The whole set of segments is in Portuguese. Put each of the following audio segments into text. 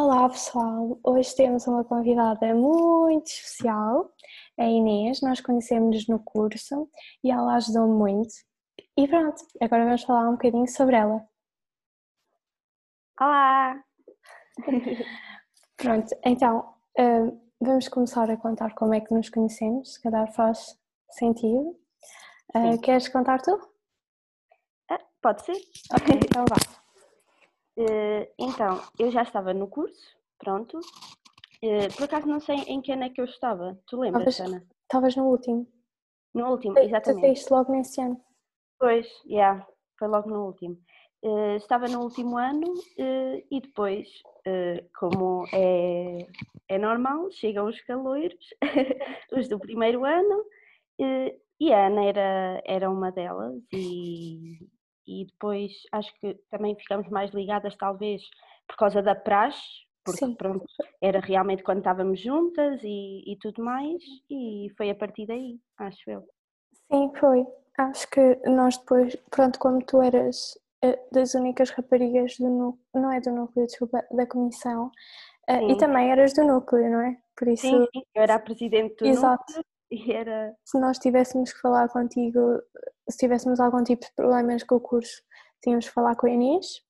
Olá pessoal, hoje temos uma convidada muito especial, a Inês. Nós conhecemos-nos no curso e ela ajudou-me muito. E pronto, agora vamos falar um bocadinho sobre ela. Olá! Pronto, então uh, vamos começar a contar como é que nos conhecemos, se calhar faz sentido. Uh, queres contar tu? Ah, pode ser. Ok, então vá. Uh, então, eu já estava no curso, pronto. Uh, por acaso não sei em que ano é que eu estava. Tu lembras, Ana? Estavas no último. No último, tu, exatamente. Tu saíste logo nesse ano. Pois, já, yeah, foi logo no último. Uh, estava no último ano e depois, como é, é normal, chegam os caloiros, os do primeiro ano, e a Ana era, era uma delas e e depois acho que também ficamos mais ligadas talvez por causa da praxe, porque Sim. pronto, era realmente quando estávamos juntas e, e tudo mais, e foi a partir daí, acho eu. Sim, foi. Acho que nós depois, pronto, como tu eras eh, das únicas raparigas do núcleo, não é do núcleo, desculpa, da comissão, eh, sim. e também eras do núcleo, não é? Por isso... Sim, sim, eu era a presidente do Exato. núcleo e era... Se nós tivéssemos que falar contigo, se tivéssemos algum tipo de problemas com o curso, tínhamos que falar com a Inês.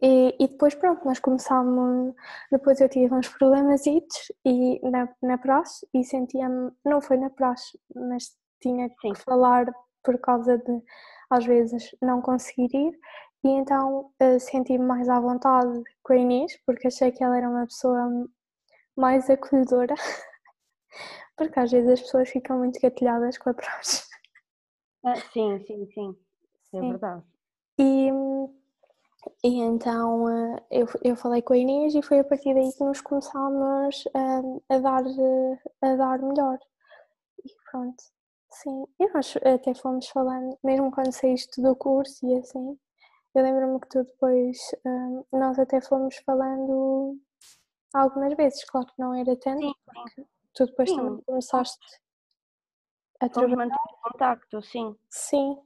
E, e depois, pronto, nós começámos. Depois eu tive uns problemas e na, na praxe e sentia-me. Não foi na praxe, mas tinha que falar por causa de, às vezes, não conseguir ir. E então uh, senti-me mais à vontade com a Inês, porque achei que ela era uma pessoa mais acolhedora. porque às vezes as pessoas ficam muito gatilhadas com a praxe. Ah, sim, sim, sim. É sim. verdade. E, e então eh, eu, eu falei com a Inês e foi a partir daí que nos começámos a, a, dar, a dar melhor. E pronto, sim. E nós até fomos falando, mesmo quando saíste do curso e assim, eu lembro-me que tu depois, nós até fomos falando algumas vezes, claro que não era tanto, sim. porque tu depois sim. também começaste a trabalhar. manter contacto, sim. Sim.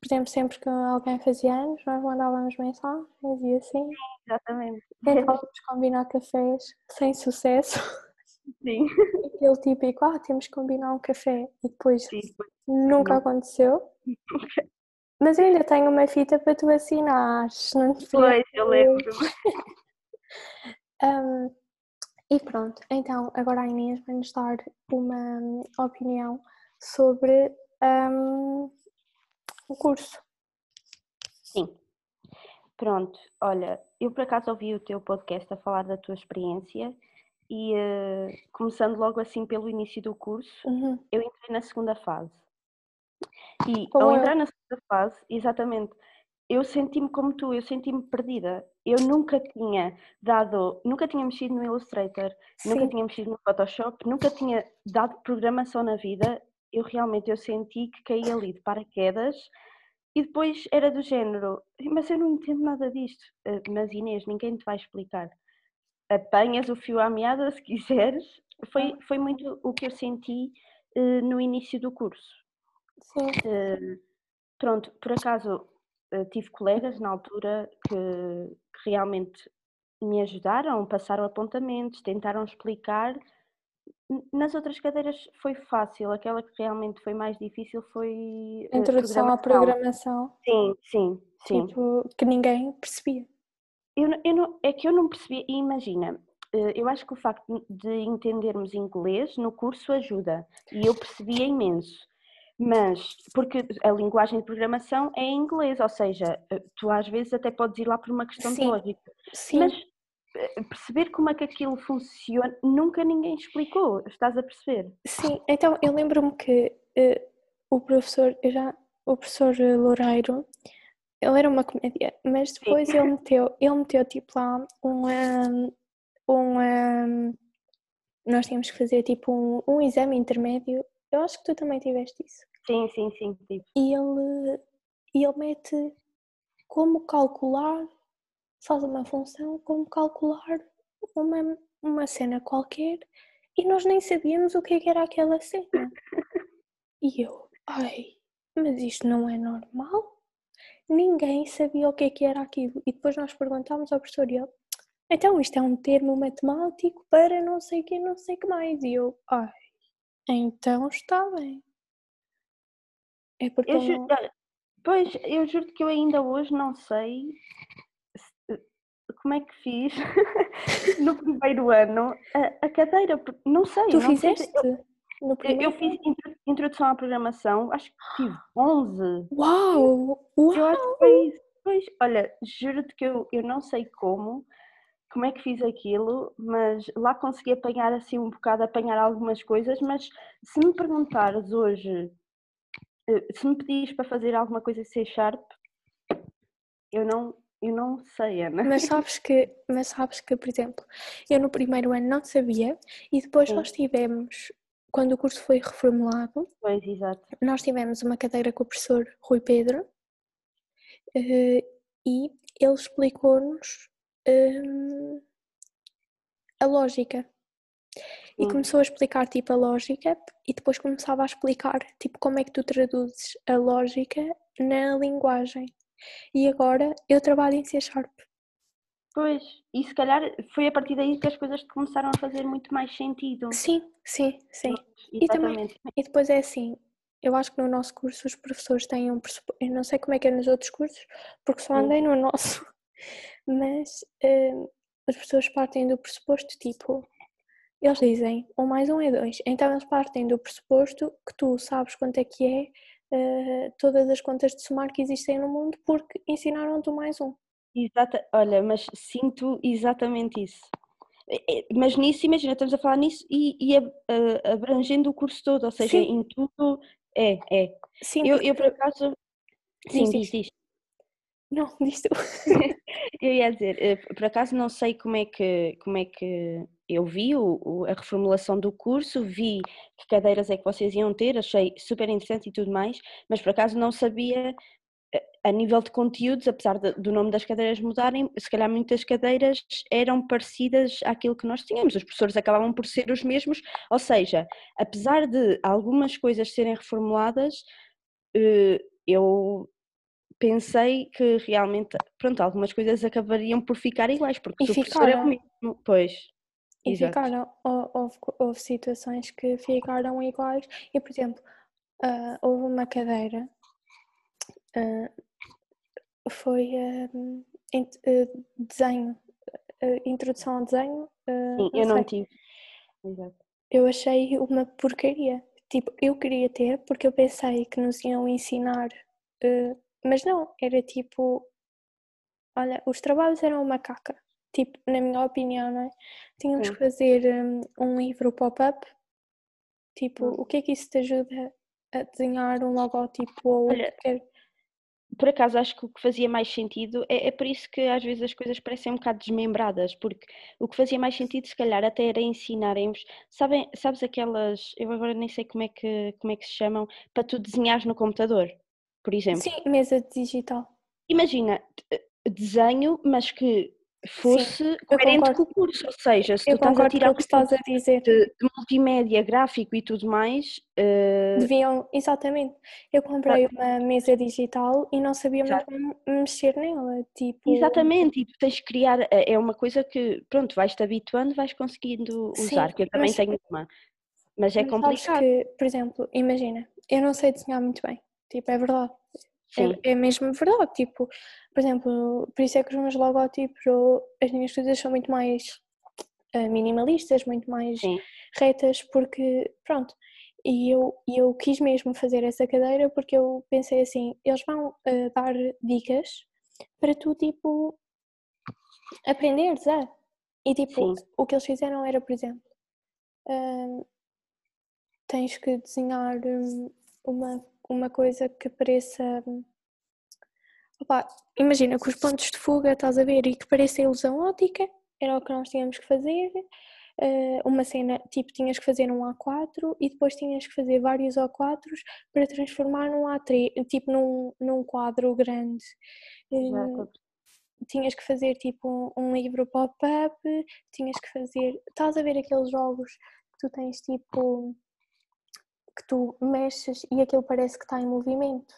Por exemplo, sempre que alguém fazia anos, nós mandávamos mensagens e assim. Sim, exatamente. Tentávamos combinar cafés sem sucesso. Sim. Aquele típico, ah, temos que combinar um café e depois sim, nunca não. aconteceu. Mas eu ainda tenho uma fita para tu assinares, não te Pois, eu lembro. um, e pronto, então agora a Inês vai-nos dar uma opinião sobre um, o curso. Sim. Pronto, olha, eu por acaso ouvi o teu podcast a falar da tua experiência e uh, começando logo assim pelo início do curso, uhum. eu entrei na segunda fase. E como ao entrar na segunda fase, exatamente, eu senti-me como tu, eu senti-me perdida. Eu nunca tinha dado, nunca tinha mexido no Illustrator, Sim. nunca tinha mexido no Photoshop, nunca tinha dado programação na vida eu realmente eu senti que caí ali de paraquedas e depois era do género, mas eu não entendo nada disto. Eh, mas Inês, ninguém te vai explicar. Apanhas o fio à meada se quiseres. Foi, foi muito o que eu senti uh, no início do curso. Sim. Uh, pronto, por acaso tive colegas na altura que, que realmente me ajudaram, passaram apontamentos, tentaram explicar nas outras cadeiras foi fácil, aquela que realmente foi mais difícil foi. A introdução à programação. Sim, sim, sim. Tipo, que ninguém percebia. Eu, eu não, é que eu não percebia, e imagina, eh, eu acho que o facto de entendermos inglês no curso ajuda, e eu percebia imenso. Mas, porque a linguagem de programação é em inglês, ou seja, eh, tu às vezes até podes ir lá por uma questão sim, de lógica. Sim. Mas eh, perceber como é que aquilo funciona, nunca ninguém explicou, estás a perceber? Sim, então eu lembro-me que uh, o professor, já, o professor Loureiro, ele era uma comédia, mas depois Sim. ele meteu, ele meteu tipo lá um, um, nós tínhamos que fazer tipo um, um exame intermédio, eu acho que tu também tiveste isso. Sim, sim, sim, sim. E ele, e ele mete como calcular faz uma função como calcular uma, uma cena qualquer e nós nem sabíamos o que, é que era aquela cena. E eu, ai, mas isto não é normal? Ninguém sabia o que, é que era aquilo. E depois nós perguntámos ao professor e ele, então isto é um termo matemático para não sei o que, não sei o que mais. E eu, ai, então está bem. É porque eu. Pois, eu juro que eu ainda hoje não sei como é que fiz no primeiro ano a, a cadeira, não sei. Tu não fizeste? Sei, eu, eu, fiz introdução à programação, acho que tive 11. Uau! Uau! Eu acho que foi isso. Pois, olha, juro-te que eu, eu não sei como, como é que fiz aquilo, mas lá consegui apanhar assim um bocado, apanhar algumas coisas, mas se me perguntares hoje, se me pedires para fazer alguma coisa C Sharp, eu não, eu não sei, Ana. Mas sabes que, mas sabes que, por exemplo, eu no primeiro ano não sabia e depois Sim. nós tivemos, quando o curso foi reformulado, pois, exato. nós tivemos uma cadeira com o professor Rui Pedro uh, e ele explicou-nos uh, a lógica. E começou a explicar tipo a lógica e depois começava a explicar tipo como é que tu traduzes a lógica na linguagem. E agora eu trabalho em C Sharp. Pois, e se calhar foi a partir daí que as coisas começaram a fazer muito mais sentido. Sim, sim, sim. E, também, e depois é assim, eu acho que no nosso curso os professores têm um pressuposto, eu não sei como é que é nos outros cursos, porque só andei no nosso, mas uh, os professores partem do pressuposto tipo, eles dizem um mais um é dois, então eles partem do pressuposto que tu sabes quanto é que é uh, todas as contas de somar que existem no mundo porque ensinaram-te o mais um. Exata, olha, mas sinto exatamente isso. Mas nisso, imagina, estamos a falar nisso e, e abrangendo o curso todo, ou seja, Sim. em tudo, é, é. Sim, eu, eu por acaso. Sim, diz, diz. diz. Não, diz tu. eu ia dizer, eh, por acaso não sei como é que, como é que eu vi o, o, a reformulação do curso, vi que cadeiras é que vocês iam ter, achei super interessante e tudo mais, mas por acaso não sabia eh, a nível de conteúdos, apesar de, do nome das cadeiras mudarem, se calhar muitas cadeiras eram parecidas àquilo que nós tínhamos, os professores acabavam por ser os mesmos, ou seja, apesar de algumas coisas serem reformuladas, eh, eu pensei que realmente, pronto, algumas coisas acabariam por ficar iguais, porque e o professor é o mesmo, pois. E exato. ficaram, houve, houve, situações que ficaram iguais, e por exemplo, uh, houve uma cadeira, uh, foi uh, desenho, introdução ao desenho. Sim, eu não tive. Exato. Eu achei uma porcaria. Tipo, eu queria ter porque eu pensei que nos iam ensinar mas não, era tipo. Olha, os trabalhos eram uma caca. Tipo, na minha opinião, não é? Tínhamos Sim. que fazer um, um livro pop-up. Tipo, hum. o que é que isso te ajuda a desenhar um logótipo ou Olha, por acaso acho que o que fazia mais sentido é, é, por isso que às vezes as coisas parecem um bocado desmembradas, porque o que fazia mais sentido se calhar até era ensinarem-vos, sabem, sabes aquelas, eu agora nem sei como é que, como é que se chamam, para tu desenhares no computador por exemplo. Sim, mesa digital. Imagina, desenho, mas que fosse Sim, coerente com o curso, ou seja, se eu tu estás a tirar o que estás a dizer de, de, multimédia, gráfico e tudo mais, uh... deviam, exatamente. Eu comprei uma mesa digital e não sabia como mexer nela, tipo. Exatamente, e tu tens de criar, é, é uma coisa que, pronto, vais-te habituando, vais conseguindo usar, Sim, que eu também mas, tenho uma, mas é complicado. Que, por exemplo, imagina, eu não sei desenhar muito bem, Tipo, é verdade. É, é, mesmo verdade. Tipo, por exemplo, por isso é que os meus logotipos ou as minhas coisas são muito mais uh, minimalistas, muito mais Sim. retas, porque pronto. E eu, eu quis mesmo fazer essa cadeira porque eu pensei assim, eles vão uh, dar dicas para tu tipo aprenderes a. E tipo, Sim. o que eles fizeram era, por exemplo, uh, tens que desenhar hum, uma uma coisa que pareça. Opa, imagina, com os pontos de fuga, estás a ver, e que pareça ilusão óptica, era o que nós tínhamos que fazer. Uh, uma cena, tipo, tinhas que fazer um A4 e depois tinhas que fazer vários A4 para transformar num A3, tipo, num, num quadro grande. Uh, tinhas que fazer tipo um, um livro pop-up, tinhas que fazer. Estás a ver aqueles jogos que tu tens tipo que tu mexes e aquilo parece que está em movimento.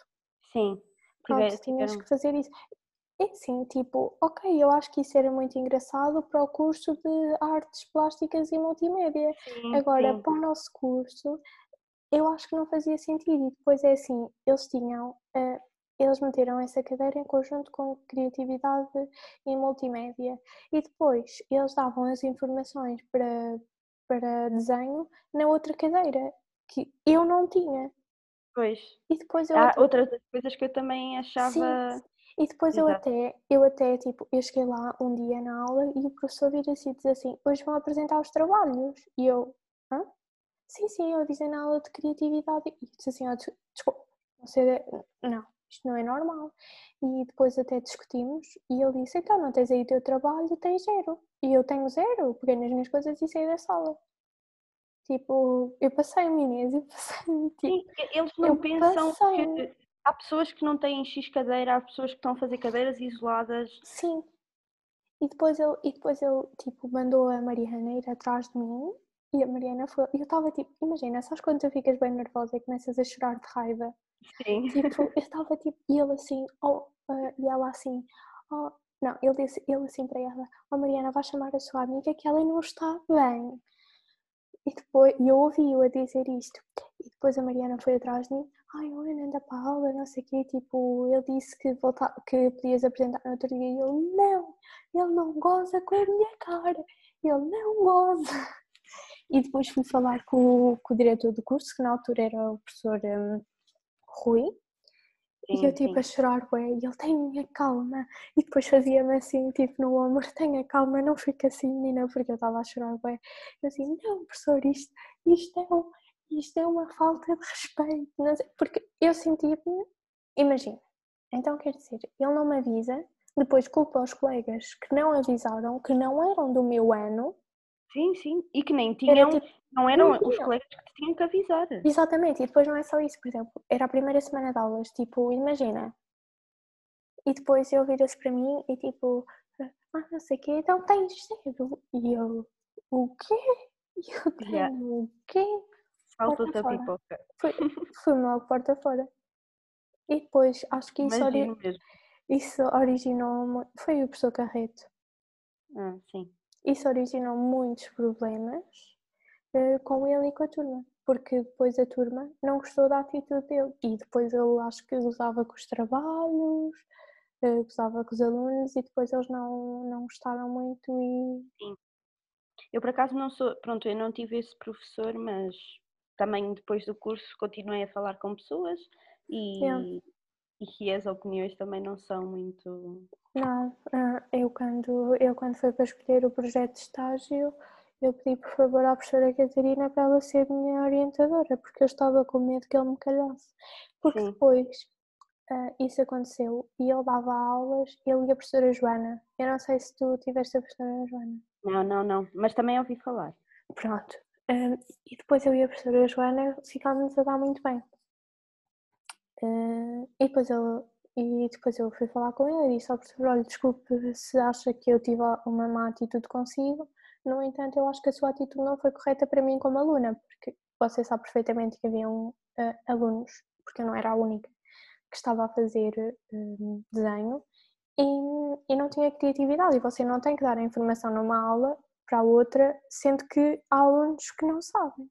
Sim. Pronto, tinhas que fazer isso. é assim, tipo, ok, eu acho que isso era muito engraçado para o curso de artes plásticas e multimédia. Sim, Agora, sim. para o nosso curso, eu acho que não fazia sentido. E depois é assim, eles tinham, uh, eles meteram essa cadeira em conjunto com criatividade e multimédia. E depois eles davam as informações para, para desenho na outra cadeira, que eu não tinha. Pois. E depois eu Há até... outras coisas que eu também achava. Sim. E depois eu até, eu até, tipo, eu cheguei lá um dia na aula e o professor vira-se e diz assim, hoje vão apresentar os trabalhos. E eu, hã? Sim, sim, eu avisei na aula de criatividade. E disse assim, oh, desculpa, não sei, não, isto não é normal. E depois até discutimos e ele disse, então não tens aí o teu trabalho, tens zero. E eu tenho zero, peguei nas minhas coisas e saí da sala. Tipo, eu passei o Inês, eu passei. Tipo, eles não pensam que há pessoas que não têm X cadeira, há pessoas que estão a fazer cadeiras isoladas. Sim. E depois ele, e depois ele tipo, mandou a Mariana ir atrás de mim e a Mariana foi. E eu estava tipo, imagina, sabes quando tu ficas bem nervosa e começas a chorar de raiva? Sim. Tipo, eu estava tipo, e ele assim, oh, uh, e ela assim, oh, não, ele disse, ele assim para ela, oh Mariana, vai chamar a sua amiga que ela não está bem. E depois, eu ouvi-o a dizer isto. E depois a Mariana foi atrás de mim. Ai, Ana, anda para a aula, não sei o quê. Tipo, ele disse que, volta, que podias apresentar no outro dia. E eu, não, ele não goza com a minha cara. Ele não goza. E depois fui falar com, com o diretor do curso, que na altura era o professor um, Rui. Sim, e eu tipo sim. a chorar, ué, e ele tem calma. E depois fazia-me assim, tipo no ombro, tenha calma, não fica assim, menina, porque eu estava a chorar, ué. Eu assim, não, professor, isto, isto, é, um, isto é uma falta de respeito. Porque eu sentia-me, imagina, então quer dizer, ele não me avisa, depois culpa os colegas que não avisaram, que não eram do meu ano, Sim, sim. E que nem tinham, era, tipo, não eram não os colegas que te tinham que avisar. Exatamente, e depois não é só isso, por exemplo, era a primeira semana de aulas, tipo, imagina. E depois ele vira-se para mim e tipo, ah, não sei o quê, então tens cedo. E eu, o quê? E eu tenho yeah. o quê? Falta-te a pipoca. Fui, fui logo porta fora. E depois, acho que isso, ori isso originou, foi o professor Carreto. Ah, sim. Isso originou muitos problemas uh, com ele e com a turma, porque depois a turma não gostou da atitude dele e depois ele acho que usava com os trabalhos, uh, gozava com os alunos e depois eles não, não gostaram muito e. Sim. Eu por acaso não sou, pronto, eu não tive esse professor, mas também depois do curso continuei a falar com pessoas e. e que as opiniões também não são muito não, ah, eu quando, eu quando fui para escolher o projeto de estágio, eu pedi por favor à professora Catarina para ela ser minha orientadora, porque eu estava com medo que ele me calhasse. Porque Sim. depois uh, isso aconteceu e ele dava aulas, ele e a professora Joana. Eu não sei se tu tiveste a professora Joana. Não, não, não, mas também ouvi falar. Pronto. Uh, e depois eu e a professora Joana ficámos a dar muito bem. Uh, e depois ele e depois eu fui falar com ele e disse ao professor, olha, desculpe se acha que eu tive uma má atitude consigo, no entanto eu acho que a sua atitude não foi correta para mim como aluna, porque você sabe perfeitamente que haviam uh, alunos, porque eu não era a única, que estava a fazer uh, desenho e, e não tinha criatividade. E você não tem que dar a informação numa aula para a outra, sendo que há alunos que não sabem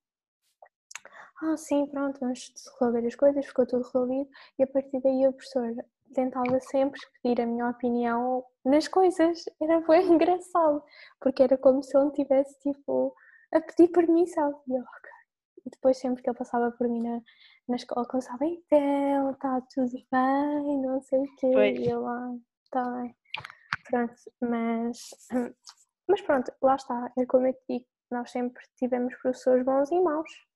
ah, sim, pronto, vamos resolver as coisas, ficou tudo resolvido. E a partir daí o professor tentava sempre pedir a minha opinião nas coisas. Era bem engraçado, porque era como se ele tivesse tipo a pedir permissão. E, eu, e depois sempre que ele passava por mim na, na escola, começava, então, está tudo bem, não sei o quê. Foi. E eu lá, está bem. Pronto, mas, mas pronto, lá está. É como eu te digo, nós sempre tivemos professores bons e maus.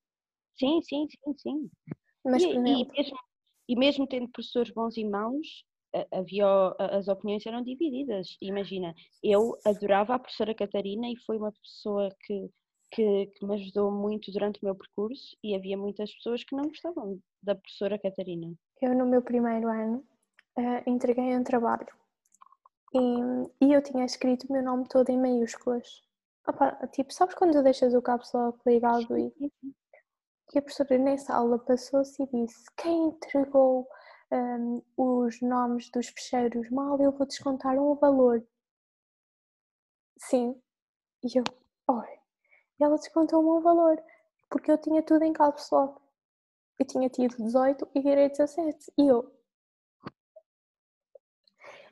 Sim, sim, sim, sim. Mas, e, e, mesmo, e mesmo tendo professores bons e maus, havia, as opiniões eram divididas. Imagina, eu adorava a professora Catarina e foi uma pessoa que, que, que, me ajudou muito durante o meu percurso e havia muitas pessoas que não gostavam da professora Catarina. Eu, no meu primeiro ano, uh, entreguei um trabalho e, e eu tinha escrito o meu nome todo em maiúsculas. Opa, tipo, sabes quando deixas o caps lock ligado e e a professora nessa aula passou-se e disse: Quem entregou um, os nomes dos fecheiros mal, eu vou descontar um valor. Sim. E eu, oi. Ela descontou-me um valor, porque eu tinha tudo em caps lock. Eu tinha tido 18 e virei 17. E eu.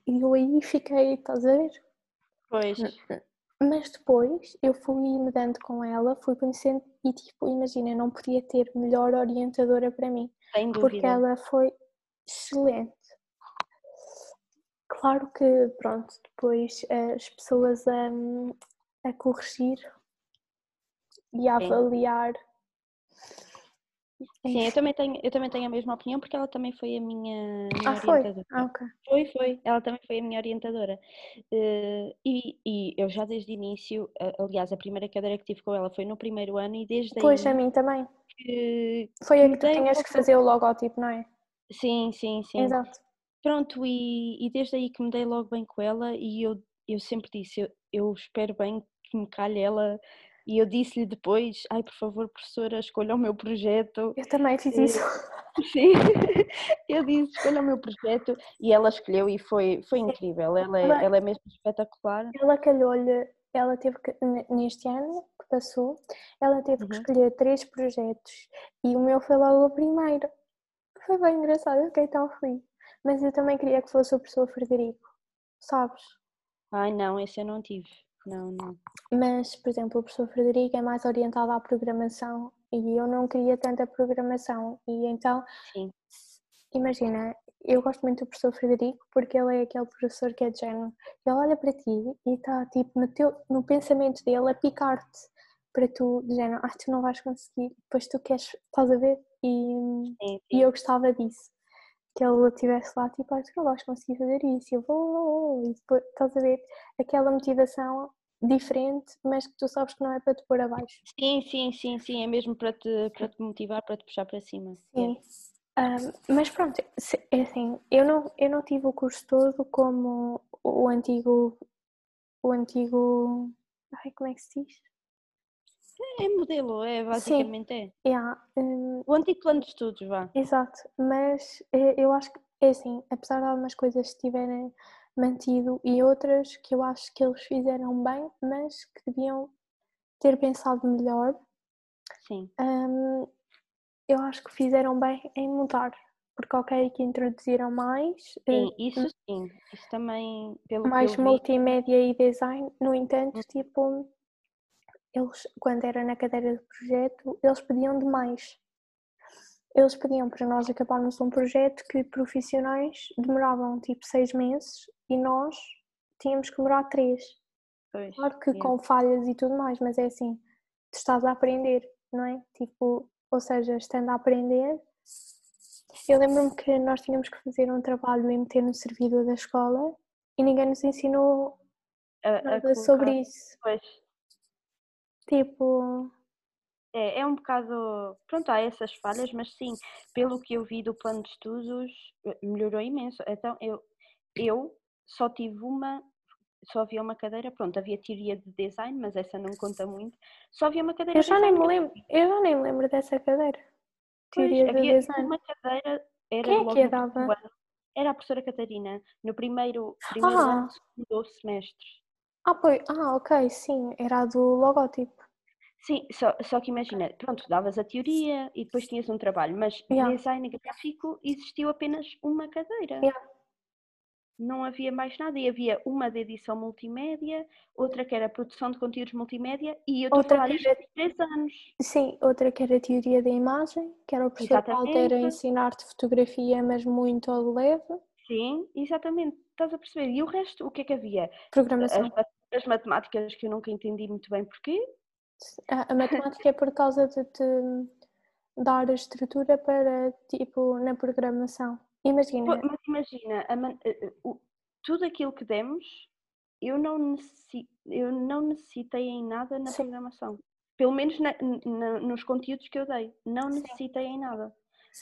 E eu aí fiquei, estás a ver? Pois. Mas depois eu fui me dando com ela, fui conhecendo e tipo, imagina, não podia ter melhor orientadora para mim. Porque ela foi excelente. Claro que, pronto, depois as pessoas a, a corrigir e a Sim. avaliar Sim, eu também, tenho, eu também tenho a mesma opinião porque ela também foi a minha, minha ah, orientadora. Foi? Ah, okay. foi, foi. Ela também foi a minha orientadora. Uh, e, e eu já desde o início, aliás, a primeira cadeira que tive com ela foi no primeiro ano e desde Pois, aí, a mim também. Que, foi a que tu tinhas que fazer o logótipo, não é? Sim, sim, sim. Exato. Pronto, e, e desde aí que me dei logo bem com ela e eu, eu sempre disse, eu, eu espero bem que me calhe ela e eu disse-lhe depois: ai, por favor, professora, escolha o meu projeto. Eu também fiz isso. Sim, eu disse: escolha o meu projeto e ela escolheu e foi, foi incrível. Ela é, ela é mesmo espetacular. Ela calhou-lhe, ela teve que, neste ano que passou, ela teve uhum. que escolher três projetos e o meu foi logo o primeiro. Foi bem engraçado, eu fiquei tão feliz. Mas eu também queria que fosse o professor Frederico, sabes? Ai, não, esse eu não tive. Não, não. Mas, por exemplo, o professor Frederico é mais orientado à programação e eu não queria tanta programação. E então, Sim. imagina, eu gosto muito do professor Frederico porque ele é aquele professor que é de género. Ele olha para ti e está tipo no, teu, no pensamento dele a picar-te para tu, de género, ah, tu não vais conseguir, depois tu queres, estás a ver? E, sim, sim. e eu gostava disso que ele estivesse lá, tipo, ah, tu não vais conseguir fazer isso, eu vou, e depois, estás a ver, aquela motivação diferente, mas que tu sabes que não é para te pôr abaixo. Sim, sim, sim, sim, é mesmo para te, para te motivar, para te puxar para cima. Sim. Um, mas pronto, é assim, eu não, eu não tive o curso todo como o antigo, o antigo, ai, como é que se diz? É modelo, é basicamente Sim. é. Yeah. Um, o antigo plano de estudos, vá. Exato, mas eh, eu acho que é assim, apesar de algumas coisas estiverem mantido e outras que eu acho que eles fizeram bem, mas que deviam ter pensado melhor. Sim. Um, eu acho que fizeram bem em mudar, porque ok que introduziram mais. Sim, uh, isso sim, isso também pelo mais multimédia e design, no entanto, hum. tipo eles, quando era na cadeira de projeto, eles pediam demais. Eles pediam para nós acabarmos um projeto que profissionais demoravam tipo seis meses e nós tínhamos que demorar três. Pois, claro que com falhas e tudo mais, mas é assim, tu estás a aprender, não é? Tipo, ou seja, estando a aprender. Eu lembro-me que nós tínhamos que fazer um trabalho e meter no servidor da escola e ninguém nos ensinou a, nada sobre isso. Pois Tipo. É, é um bocado. Pronto, há essas falhas, mas sim, pelo que eu vi do plano de estudos, eh, melhorou imenso. Então, eu, eu só tive uma. Só havia uma cadeira, pronto, havia teoria de design, mas essa não conta muito. Só havia uma cadeira eu já nem me lembro Eu já nem me lembro dessa cadeira. Teoria pois, de havia design. uma cadeira. Era Quem é que a dava? Era a professora Catarina, no primeiro, primeiro ah. ano, segundo semestre. Ah, pois, ah, ok, sim, era a do logótipo. Sim, só, só que imagina, pronto, davas a teoria e depois tinhas um trabalho, mas yeah. design gráfico existiu apenas uma cadeira. Yeah. Não havia mais nada e havia uma de edição multimédia, outra que era produção de conteúdos multimédia e eu estou a falar isto era... três anos. Sim, outra que era teoria da imagem, que era o professor Walter a ensinar-te fotografia, mas muito ao leve. Sim, exatamente, estás a perceber. E o resto, o que é que havia? Programação. As, as matemáticas que eu nunca entendi muito bem porquê, a, a matemática é por causa de te dar a estrutura para, tipo, na programação. Imagina. Mas imagina, man... Eh, eh, tudo aquilo que demos, eu não, necessi... eu não necessitei em nada na Sim. programação. Pelo menos na, na, nos conteúdos que eu dei. Não necessitei Sim. em nada.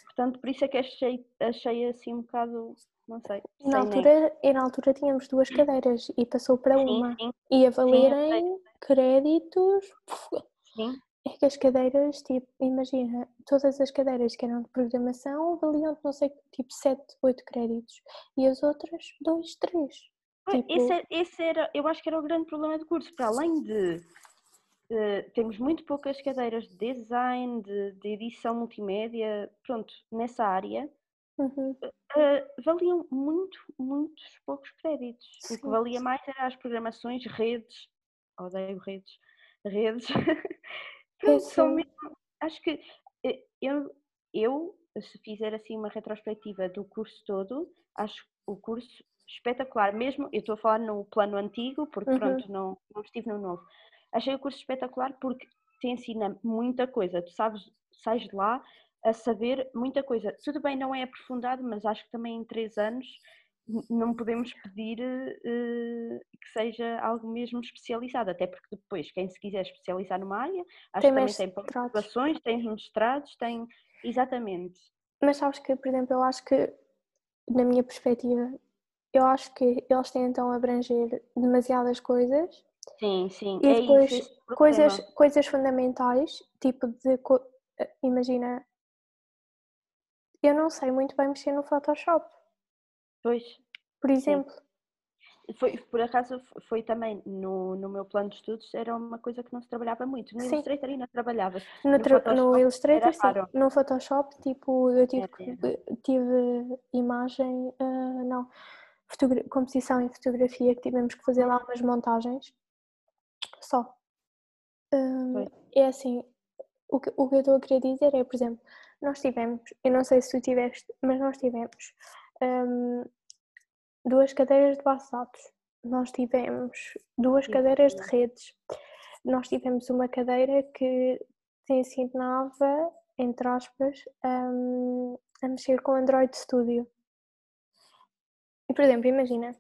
Portanto, por isso é que achei, achei assim um bocado não sei. Na altura, e na altura tínhamos duas cadeiras e passou para sim, uma. Sim. E a valerem créditos. Sim. é que as cadeiras, tipo, imagina, todas as cadeiras que eram de programação valiam, não sei, tipo 7, 8 créditos e as outras 2, 3. Tipo... Esse, é, esse, era, eu acho que era o grande problema do curso, para além de uh, temos muito poucas cadeiras de design, de, de edição multimédia, pronto, nessa área, uhum. uh, valiam muito, muitos poucos créditos. Sim. O que valia mais era as programações, redes, odeio redes, redes. São mesmo, acho que eh, eu, eu, se fizer assim uma retrospectiva do curso todo, acho o curso espetacular, mesmo, eu estou a falar no plano antigo, porque uhum. pronto, não, não estive no novo. Achei o curso espetacular porque te ensina muita coisa, tu sabes, sais de lá a saber muita coisa. Tudo bem, não é aprofundado, mas acho que também em três anos não podemos pedir uh, que seja algo mesmo especializado, até porque depois, quem se quiser especializar numa área, acho tem que também tem pós tem mestrados, tem. Exatamente. Mas sabes que, por exemplo, eu acho que, na minha perspectiva, eu acho que eles tentam abranger demasiadas coisas. Sim, sim. E é depois isso, coisas, coisas fundamentais, tipo de. Eh, imagina. Eu não sei muito bem mexer no Photoshop. Pois. Por exemplo. Foi, por acaso foi também no, no meu plano de estudos, era uma coisa que não se trabalhava muito. No sim. Illustrator ainda trabalhava. No, no, no Illustrator, sim. No Photoshop, tipo, eu tive, tive imagem, uh, não, composição e fotografia, que tivemos que fazer lá umas montagens. Só. Um, é assim, o que, o que eu estou a querer dizer é, por exemplo, nós tivemos, eu não sei se tu tiveste, mas nós tivemos um, duas cadeiras de dados, nós tivemos duas cadeiras de redes, nós tivemos uma cadeira que te ensinava, entre aspas, um, a mexer com Android Studio. E, por exemplo, imagina,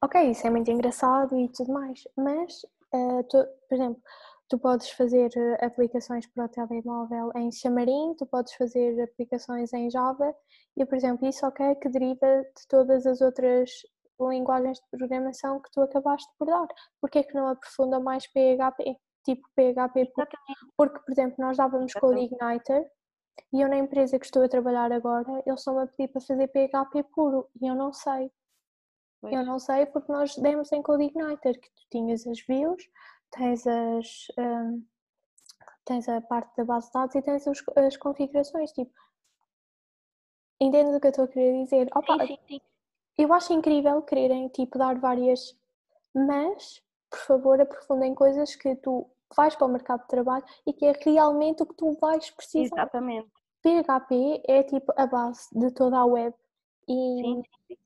ok, isso é muito engraçado e tudo mais, mas, uh, tu, por exemplo, tu podes fazer eh, aplicações para o telemóvel em Xamarin, tu podes fazer aplicações em Java e, por exemplo, isso ok que deriva de todas as outras linguagens de programação que tu acabaste por dar. Porquê é que não aprofunda mais PHP? Tipo PHP, porque, porque por exemplo, nós dávamos Code Igniter e eu na empresa que estou a trabalhar agora, eles estão a pedir para fazer PHP puro e eu não sei. Pois. Eu não sei porque nós demos em Code Igniter que tu tinhas as views, tens as um, tens a parte da base de dados e tens os, as configurações, tipo entendes o que eu estou a querer dizer? Opa, sim, sim, sim. Eu acho incrível quererem tipo dar várias, mas por favor aprofundem coisas que tu vais para o mercado de trabalho e que é realmente o que tu vais precisar. Exatamente. PHP é tipo a base de toda a web e sim, sim.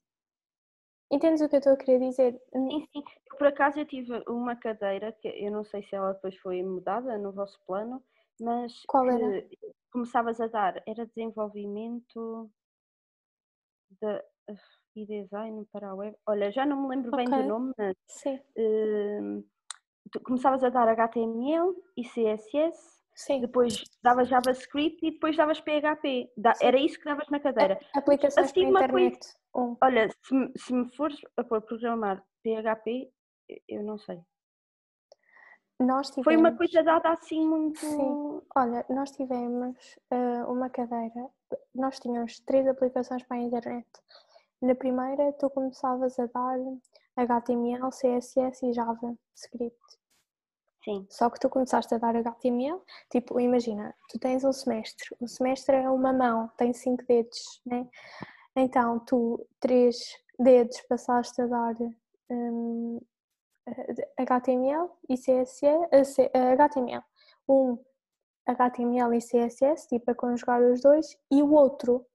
Entendes o que eu estou a querer dizer? Sim, sim. Por acaso eu tive uma cadeira, que eu não sei se ela depois foi mudada no vosso plano, mas Qual era? começavas a dar, era desenvolvimento de, e design para a web. Olha, já não me lembro okay. bem do nome, mas sim. Uh, começavas a dar HTML e CSS Sim. Depois davas JavaScript e depois davas PHP. Da, era isso que davas na cadeira. Aplicações assim, para internet. Coisa, um. Olha, se, se me fores a pôr programar PHP, eu não sei. Nós tivemos... Foi uma coisa dada assim muito. Sim. Olha, nós tivemos uh, uma cadeira, nós tínhamos três aplicações para a internet. Na primeira, tu começavas a dar HTML, CSS e JavaScript. Sim. Só que tu começaste a dar HTML, tipo, imagina, tu tens um semestre, o semestre é uma mão, tem cinco dedos, né? Então, tu, três dedos, passaste a dar um, HTML e CSS, HTML. Um HTML e CSS, tipo, a conjugar os dois, e o outro,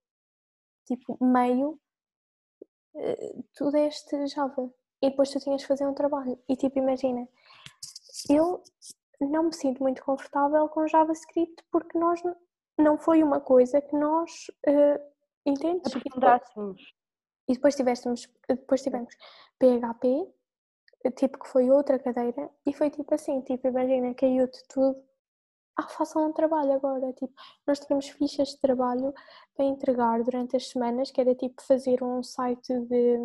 tipo, meio, eh, tu deste Java. E depois tu tinhas que fazer um trabalho. E tipo, imagina, eu não me sinto muito confortável com JavaScript porque nós não foi uma coisa que nós uh, entendes? E depois tivemos, depois tivemos PHP, tipo que foi outra cadeira, e foi tipo assim, tipo, imagina, caiu-te tudo. Ah, façam um trabalho agora, tipo, nós tínhamos fichas de trabalho para entregar durante as semanas, que era tipo fazer um site de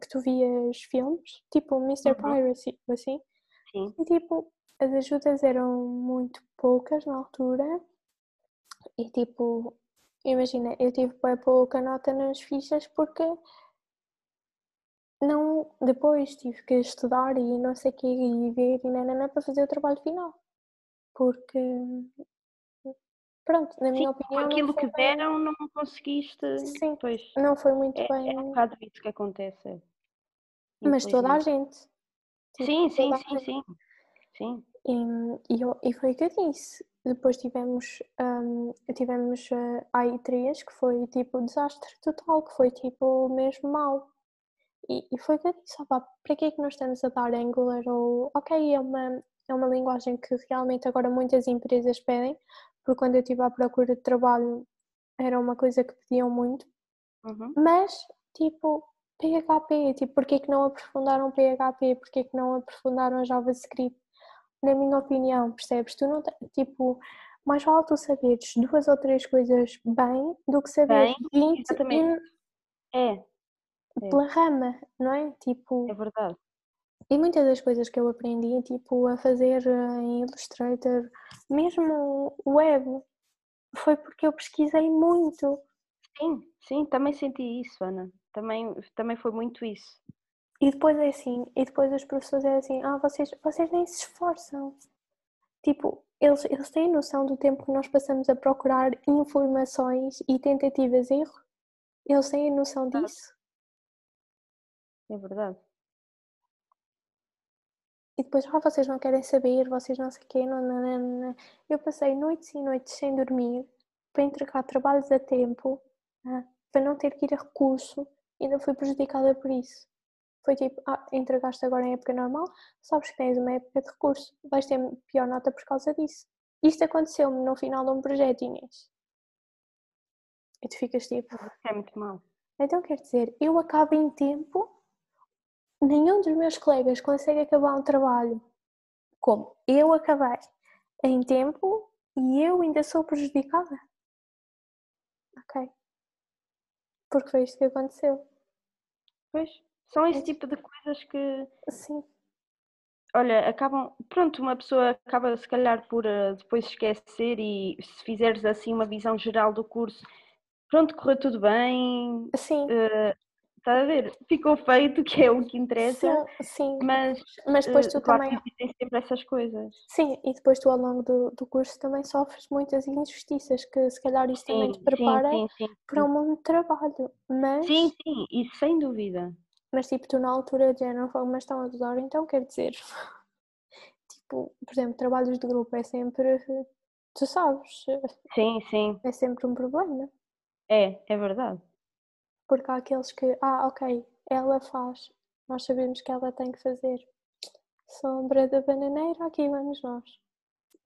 que tu vias filmes, tipo Mr. Uhum. Piracy, assim. Sim. E tipo, as ajudas eram muito poucas na altura e tipo, imagina, eu tive bem pouca nota nas fichas porque não, depois tive que estudar e não sei o que e ver e nanana para fazer o trabalho final. Porque Pronto, na minha Sim, opinião. Aquilo que bem... deram não conseguiste. Sim, pois, não foi muito é, bem. É um bocado isso que acontece. Mas toda a gente. Sim, sim, sim, sim, sim. E, e, e, foi o que eu disse. Depois tivemos, um, tivemos uh, a AI3, que foi tipo desastre total, que foi tipo mesmo mal E, e foi o que eu disse, opa, para que é que nós estamos a dar Angular? Ou, ok, é uma, é uma linguagem que realmente agora muitas empresas pedem, porque quando eu estive à procura de trabalho era uma coisa que pediam muito. Uhum. Mas, tipo, PHP, tipo, porquê que não aprofundaram PHP? Porquê que não aprofundaram JavaScript? Na minha opinião, percebes? Tu não tipo, mais vale tu saberes duas ou três coisas bem do que saber bem, 20 exatamente. é. é. pela rama, não é? Tipo, é verdade. E muitas das coisas que eu aprendi, tipo, a fazer eh, em Illustrator, mesmo web, foi porque eu pesquisei muito. Sim, sim, também senti isso, Ana. Também, também foi muito isso. E depois é assim, e depois as professores é assim, ah, vocês, vocês nem se esforçam. Tipo, eles, eles têm noção do tempo que nós passamos a procurar informações e tentativas de erro? Eles têm noção disso? É verdade. E depois, ah, vocês não querem saber, vocês não sei o quê, não, não, não, não. Eu passei noites e noites sem dormir para entregar trabalhos a tempo, ah, para não ter que ir a recurso, e ainda fui prejudicada por isso. Foi tipo, ah, entregaste agora em época normal, sabes que tens uma época de recurso, vais ter pior nota por causa disso. Isto aconteceu-me no final de um projeto, Inês. E tu ficas tipo. É muito mal. Então quer dizer, eu acabo em tempo nenhum dos meus colegas consegue acabar um trabalho como eu acabei em tempo e eu ainda sou prejudicada. Ok. Porque foi isto que aconteceu. Pois, são esse tipo de coisas que. Sim. Olha, acabam. Pronto, uma pessoa acaba se calhar por uh, depois esquecer e se fizeres assim uma visão geral do curso, pronto, correu tudo bem. Sim. Uh, Está a ver? Ficou feito, que é o que interessa. Sim, sim. Mas, mas depois tu claro também. Tem sempre essas coisas. Sim, e depois tu ao longo do, do curso também sofres muitas injustiças, que se calhar isto sim, também te prepara sim, sim, para um mundo de trabalho. Mas... Sim, sim, isso sem dúvida. Mas tipo, tu na altura de género, mas estão a usar, então quer dizer. tipo, por exemplo, trabalhos de grupo é sempre. Tu sabes. Sim, sim. É sempre um problema. É, é verdade. Porque há aqueles que, ah, ok, ela faz, nós sabemos que ela tem que fazer. Sombra da bananeira, aqui vamos nós.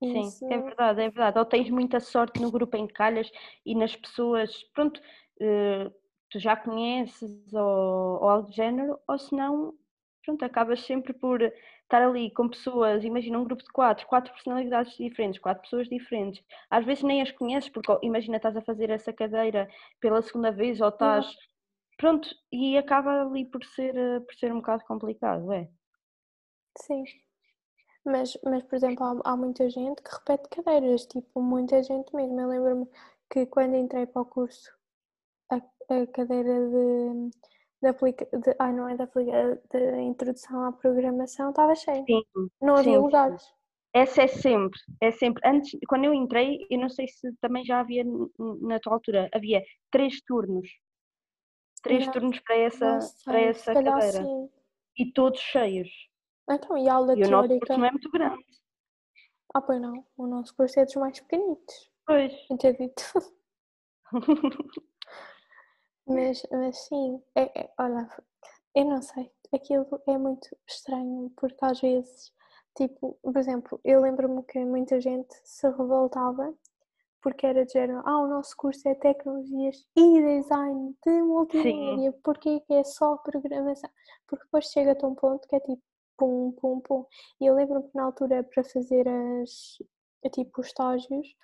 Sim, Isso... é verdade, é verdade. Ou tens muita sorte no grupo em calhas e nas pessoas, pronto, uh, tu já conheces ou, ou algo do género, ou se não, pronto, acabas sempre por estar ali com pessoas, imagina um grupo de quatro, quatro personalidades diferentes, quatro pessoas diferentes. Às vezes nem as conheces, porque imagina estás a fazer essa cadeira pela segunda vez ou estás Pronto, e acaba ali por ser, eh, por ser um bocado complicado, é? Sim. Mas, mas por exemplo, há, há muita gente que repete cadeiras, tipo, muita gente mesmo. Eu lembro-me que quando entrei para o curso, a, a cadeira de, de, aplica, de ai, não é aplica, de introdução à programação estava cheia. Sim, não havia sim, lugares. Essa é sempre, é sempre. Antes, quando eu entrei, eu não sei se também já havia na tua altura, havia três turnos três não, turnos para essa, para essa cadeira. Sim. E todos cheios. Então, e a aula e teórica? o nosso curso não é muito grande. Ah, pois não. O nosso curso é dos mais pequenitos. Pois. Acredito. mas, mas sim, é, é, olha, eu não sei. Aquilo é muito estranho porque às vezes, tipo, por exemplo, eu lembro-me que muita gente se revoltava porque era de género, ah, o nosso curso é tecnologias e design de multimédia, porque é só programação? Porque depois chega-te a um ponto que é tipo pum, pum, pum. E eu lembro-me que na altura para fazer as, tipo, os estágios,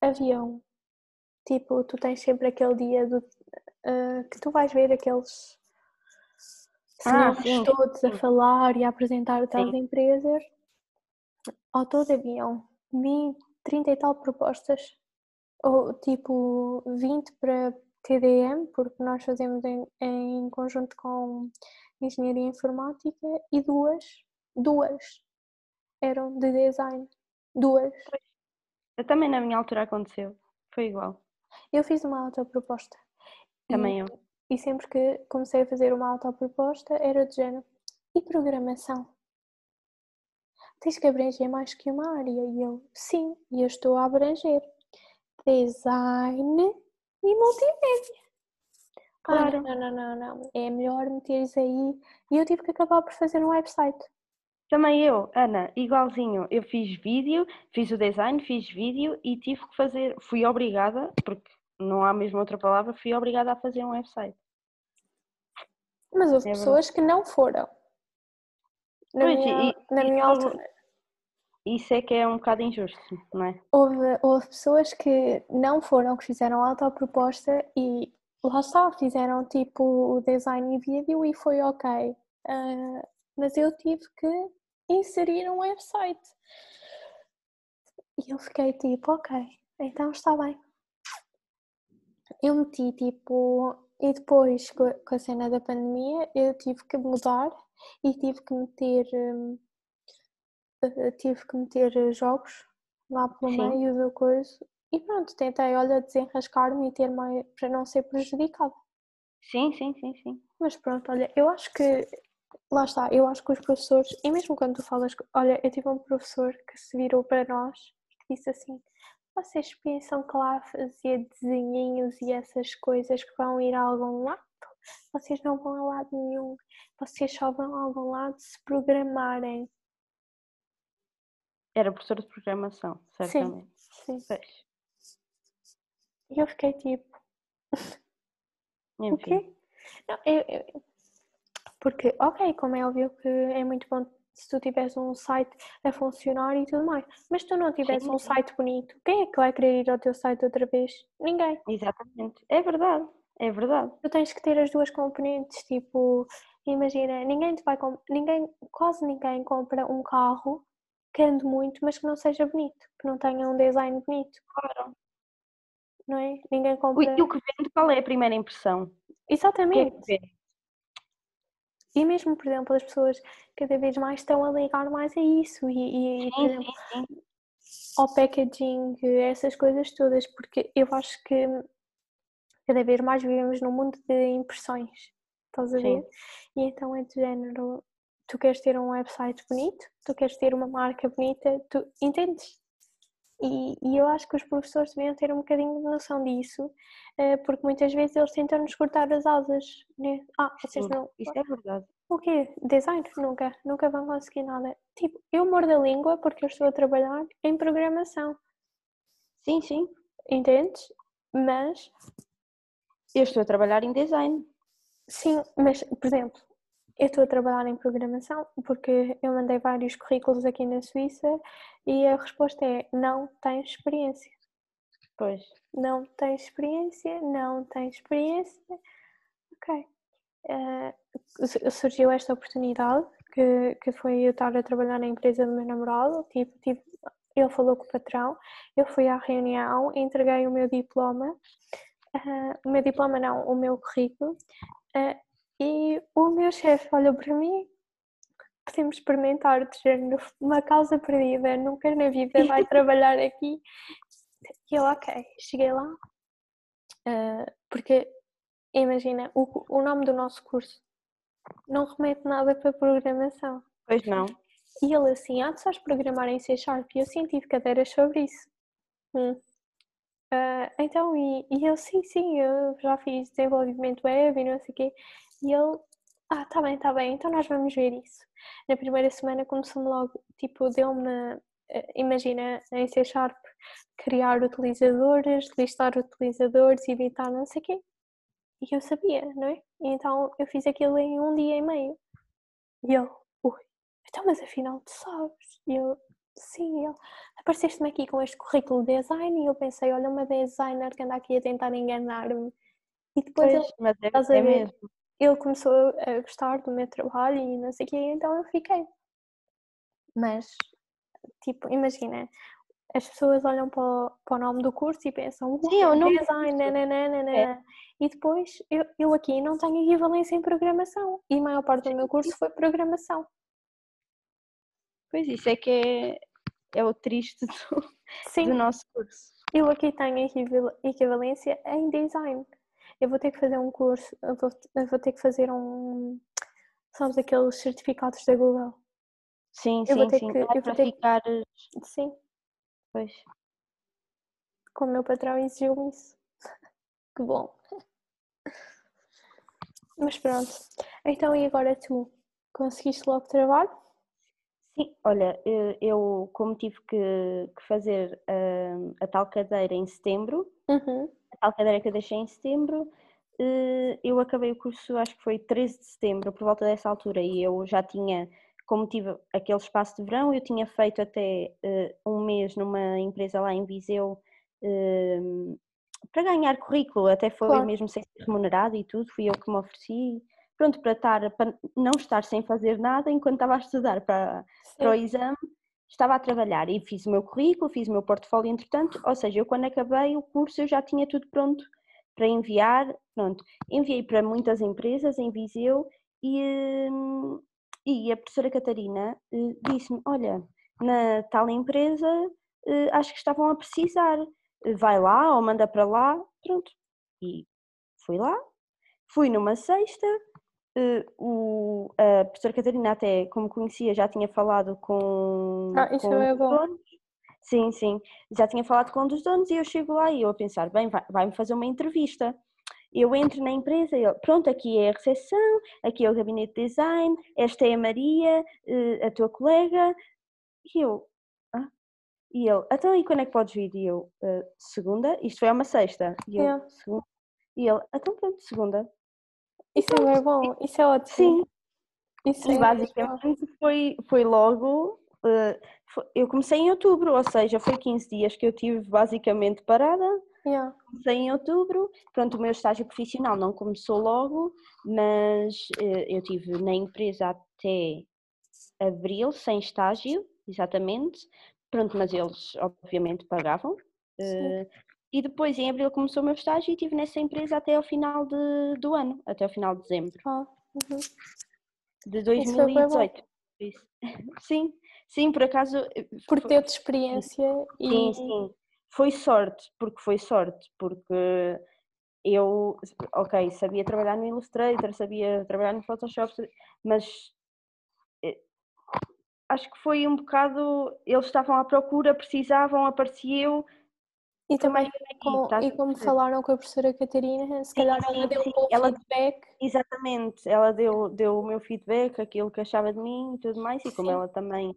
haviam, tipo, tu tens sempre aquele dia do, uh, que tu vais ver aqueles ah, senhores todos sim. a falar e a apresentar outras empresas ao todo haviam 20, 30 e tal propostas, ou tipo 20 para TDM, porque nós fazemos em, em conjunto com Engenharia Informática, e duas, duas eram de design. Duas. Eu também na minha altura aconteceu, foi igual. Eu fiz uma autoproposta. Também e, eu. E sempre que comecei a fazer uma autoproposta era de género. E programação? Tens que abranger mais que uma área. E eu, sim, e eu estou a abranger design e multimédia. Claro. Não, não, não, não. É melhor meteres aí. E eu tive que acabar por fazer um website. Também eu, Ana, igualzinho. Eu fiz vídeo, fiz o design, fiz vídeo e tive que fazer, fui obrigada, porque não há mesmo outra palavra, fui obrigada a fazer um website. Mas houve é pessoas que não foram. Na pois, minha, e, na minha altura. Isso é que é um bocado injusto, não é? Houve, houve pessoas que não foram, que fizeram autoproposta e lá está, fizeram tipo o design e vídeo e foi ok. Uh, mas eu tive que inserir um website. E eu fiquei tipo, ok, então está bem. Eu meti tipo, e depois com a cena da pandemia eu tive que mudar e tive que meter, eh, tive que meter jogos lá pelo Sim. meio da coisa e pronto, tentei, olha, desenrascar-me e ter mais para não ser prejudicada. Sim, sim, sim, sim. Mas pronto, olha, eu acho que lá está, eu acho que os professores, e mesmo quando tu falas, olha, eu tive um professor que se virou para nós e disse assim: vocês pensam que lá fazia desenhinhos e essas coisas que vão ir a algum lado? Vocês não vão a lado nenhum, vocês só vão a algum lado se programarem. Era professor de programação, certamente. Sim, sim. E eu fiquei tipo. Enfim. O quê? Não, eu, eu, porque, ok, como é óbvio que é muito bom se tu tivesse um site a funcionar e tudo mais, mas se tu não tivesse um site bonito, quem é que vai querer ir ao teu site outra vez? Ninguém. Exatamente, é verdade, é verdade. Tu tens que ter as duas componentes, tipo, imagina, ninguém te vai ninguém, quase ninguém compra um carro que ande muito, mas que não seja bonito, que não tenha um design bonito. Claro. Não é? Ninguém compra. E o que vende, qual é a primeira impressão? Exatamente. O que é que e mesmo, por exemplo, as pessoas cada vez mais estão a ligar mais a isso e, e por exemplo, ao packaging, essas coisas todas, porque eu acho que cada vez mais vivemos num mundo de impressões, estás a ver? Sim. E então é de género, tu queres ter um website bonito, tu queres ter uma marca bonita, tu entendes? E, e, eu acho que os professores deviam ter um bocadinho de noção disso, eh, porque muitas vezes eles tentam nos cortar as asas. Né? Ah, vocês não. Isso é verdade. O quê? Design? Nunca. Nunca vão conseguir nada. Tipo, eu mordo a língua porque eu estou a trabalhar em programação. Sim, sim. Entendes? Mas. Eu estou a trabalhar em design. Sim, mas, por exemplo, eu estou a trabalhar em programação porque eu mandei vários currículos aqui na Suíça e a resposta é não tens experiência. Pois. Não tens experiência, não tens experiência. Ok. Uh, surgiu esta oportunidade que, que foi eu estar a trabalhar na empresa do meu namorado. Tipo, tipo, ele falou com o patrão, eu fui à reunião, entreguei o meu diploma. Uh, o meu diploma não, o meu currículo. Uh, e o meu chefe olhou para mim, podemos experimentar de género, uma causa perdida, nunca na vida vai trabalhar aqui. E eu, ok, cheguei lá, uh, porque imagina, o, o nome do nosso curso não remete nada para programação. Pois não. E ele assim, ah, tu sabes programar em C Sharp? E eu sim, tive cadeiras sobre isso. Hum. Uh, então, e, e eu sim, sim, eu já fiz desenvolvimento web e não sei o quê. E ele, ah, tá bem, tá bem, então nós vamos ver isso. Na primeira semana começou-me logo, tipo, deu-me, eh, imagina, em C Sharp, criar utilizadores, listar utilizadores, editar não sei o quê. E eu sabia, não é? E então eu fiz aquilo em um dia e meio. E eu, ui, então mas afinal tu sabes? E eu, sim, ele, apareceste-me aqui com este currículo de design e eu pensei, olha uma designer que anda aqui a tentar enganar-me. E depois pois, ele, mas é, é mesmo ele começou a gostar do meu trabalho e não sei o quê, então eu fiquei. Mas tipo, imagina, as pessoas olham para o, para o nome do curso e pensam, Sim, eu não design, nananana, é. e depois eu, eu aqui não tenho equivalência em programação e a maior parte do meu curso foi programação. Pois isso é que é, é o triste do, do nosso curso. Eu aqui tenho equivalência em design. Eu vou ter que fazer um curso, eu vou, eu vou ter que fazer um, sabes, aqueles certificados da Google. Sim, eu sim, sim. Que, eu vou ter ficar... Que... Sim. Pois. Como o meu patrão exigiu isso. que bom. Mas pronto. Então e agora tu? Conseguiste logo trabalho? Sim, olha, eh, eu como tive que, fazer a, eh, a, tal cadeira em setembro, uhum. Tal cadeira que eu deixei em setembro, eh, eu acabei o curso, acho que foi 13 de setembro, por volta dessa altura, e eu já tinha, como tive aquele espaço de verão, eu tinha feito até um mês numa empresa lá em Viseu para ganhar currículo, até foi claro. mesmo sem ser remunerado e tudo, fui eu que me ofereci pronto, para, estar, para não estar sem fazer nada enquanto estava a estudar para, para o exame, estava a trabalhar e fiz o meu currículo, fiz o meu portfólio entretanto, ou seja, eu quando acabei o curso eu já tinha tudo pronto para enviar, pronto, enviei para muitas empresas em Viseu e, e a professora Catarina eh, disse-me, olha, na tal empresa eh, acho que estavam a precisar, vai lá ou manda para lá, pronto, e fui lá, fui numa sexta, o, a professora Catarina até, como conhecia, já tinha falado com, ah, isso com é bom. donos. Sim, sim, já tinha falado com um dos donos e eu chego lá e eu a pensar, bem, vai-me fazer uma entrevista. Eu entro na empresa e ele, pronto, aqui é a recepção, aqui é o gabinete de design, esta é a Maria, uh, a tua colega. E eu, ah? E ele, então e quando é que podes vir? E eu, uh, segunda, isto foi uma sexta. E eu, segunda. E ele, então pronto, segunda. Isso é bem bom, isso é ótimo. Sim. Isso e é basicamente foi, foi logo. Uh, foi, eu comecei em outubro, ou seja, foi 15 dias que eu tive basicamente parada. Yeah. Comecei em outubro, pronto, o meu estágio profissional não começou logo, mas uh, eu tive na empresa até abril, sem estágio, exatamente. Pronto, mas eles obviamente pagavam. Uh, e depois, em abril, começou o meu estágio e estive nessa empresa até ao final de, do ano, até ao final de dezembro. Ah, uhum. De 2018. Isso. Sim, sim, por acaso. Eh, por ter de experiência e. Sim, sim. Foi sorte, porque foi sorte, porque eu, ok, sabia trabalhar no Illustrator, sabia trabalhar no Photoshop, mas eh, acho que foi um bocado. Eles estavam à procura, precisavam, apareceu e também, com, e como falaram com a professora Catarina, se calhar ela deu um bom ela, feedback. Exatamente, ela deu, deu o meu feedback, aquilo que achava de mim e tudo mais, e como ela também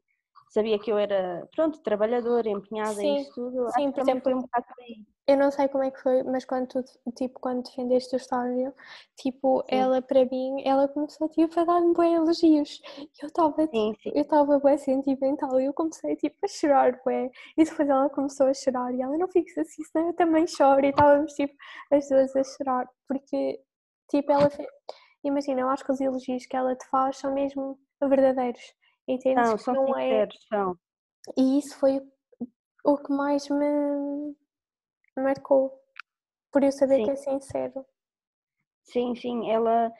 sabia que eu era, pronto, trabalhadora, empenhada em isso tudo, sim, por exemplo, foi um bocado aí. Eu não sei como é que foi, mas quando tu, tipo, quando defendeste o estágio, tipo, sim. ela para mim, ela começou tipo, a dar-me bem elogios. Eu estava tipo, eu estava bem sentimental e eu comecei tipo a chorar, bem. E depois ela começou a chorar e ela não fica assim, senão eu também choro e estávamos tipo as duas a chorar, porque tipo, ela fez... imagina, eu acho que os elogios que ela te faz são mesmo verdadeiros. Entendes? Não, são não é... são. E isso foi o que mais me marcou. Por eu saber sim. que é sincero. Sim, sim, ela,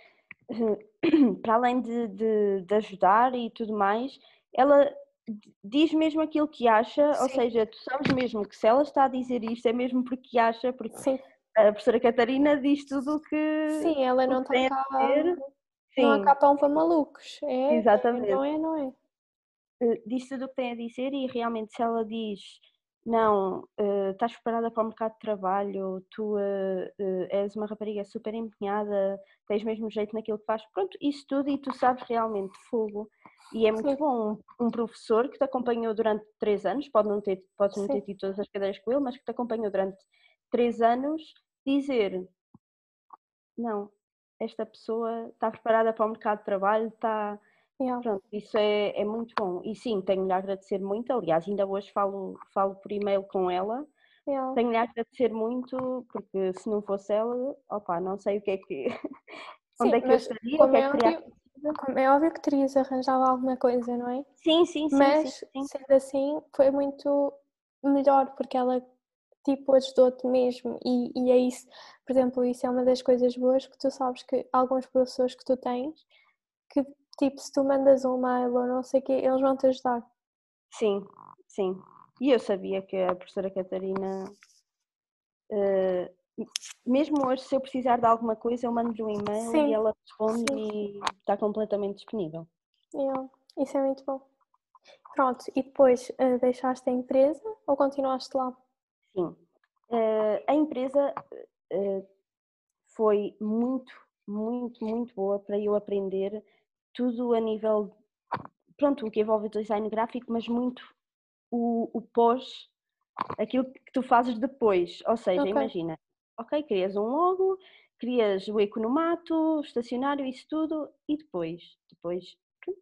para além de, de, de, ajudar e tudo mais, ela diz mesmo aquilo que acha, sim. ou seja, tu sabes mesmo que se ela está a dizer isto é mesmo porque acha, porque sim. a professora Catarina diz tudo o que. Sim, ela não está cá. Não há capão para malucos. É, Exatamente. não é, não é. Eh, diz tudo o que tem a dizer e realmente se ela diz não, uh, estás preparada para o mercado de trabalho, tu uh, uh, és uma rapariga super empenhada, tens mesmo jeito naquilo que fazes, pronto, isso tudo e tu sabes realmente fogo. E é muito Sim. bom um, um, professor que te acompanhou durante três anos, pode não ter, pode não ter tido todas as cadeiras com ele, mas que te acompanhou durante três anos, dizer não, esta pessoa está preparada para o mercado de trabalho, está Yeah. Pronto, isso é, é muito bom. E sim, tenho-lhe a agradecer muito. Aliás, ainda hoje falo, falo por e-mail com ela. Yeah. Tenho-lhe a agradecer muito, porque se não fosse ela, opa, não sei o que é que. Sim, onde é que eu estaria, é que teria É óbvio que terias arranjado alguma coisa, não é? Sim, sim, sim. Mas, sim, sim. sendo assim, foi muito melhor, porque ela, tipo, ajudou-te mesmo. E, e é isso, por exemplo, isso é uma das coisas boas que tu sabes que alguns professores que tu tens, que, tipo, se tu mandas um mail ou não sei o quê, eles vão te ajudar. Sim, sim. E eu sabia que a professora Catarina, uh, mesmo hoje, se eu precisar de alguma coisa, eu mando-lhe um e-mail Sim. e ela responde Sim. e está completamente disponível. Yeah. Isso é muito bom. Pronto, e depois uh, deixaste a empresa ou continuaste lá? Sim. Uh, a empresa foi muito, muito, muito boa para eu aprender tudo a nível, pronto, o que envolve o design gráfico, mas muito o, o pós, aquilo que tu fazes depois. Ou seja, okay. imagina, ok, crias um logo, crias o economato, o estacionário, isso tudo, e depois, depois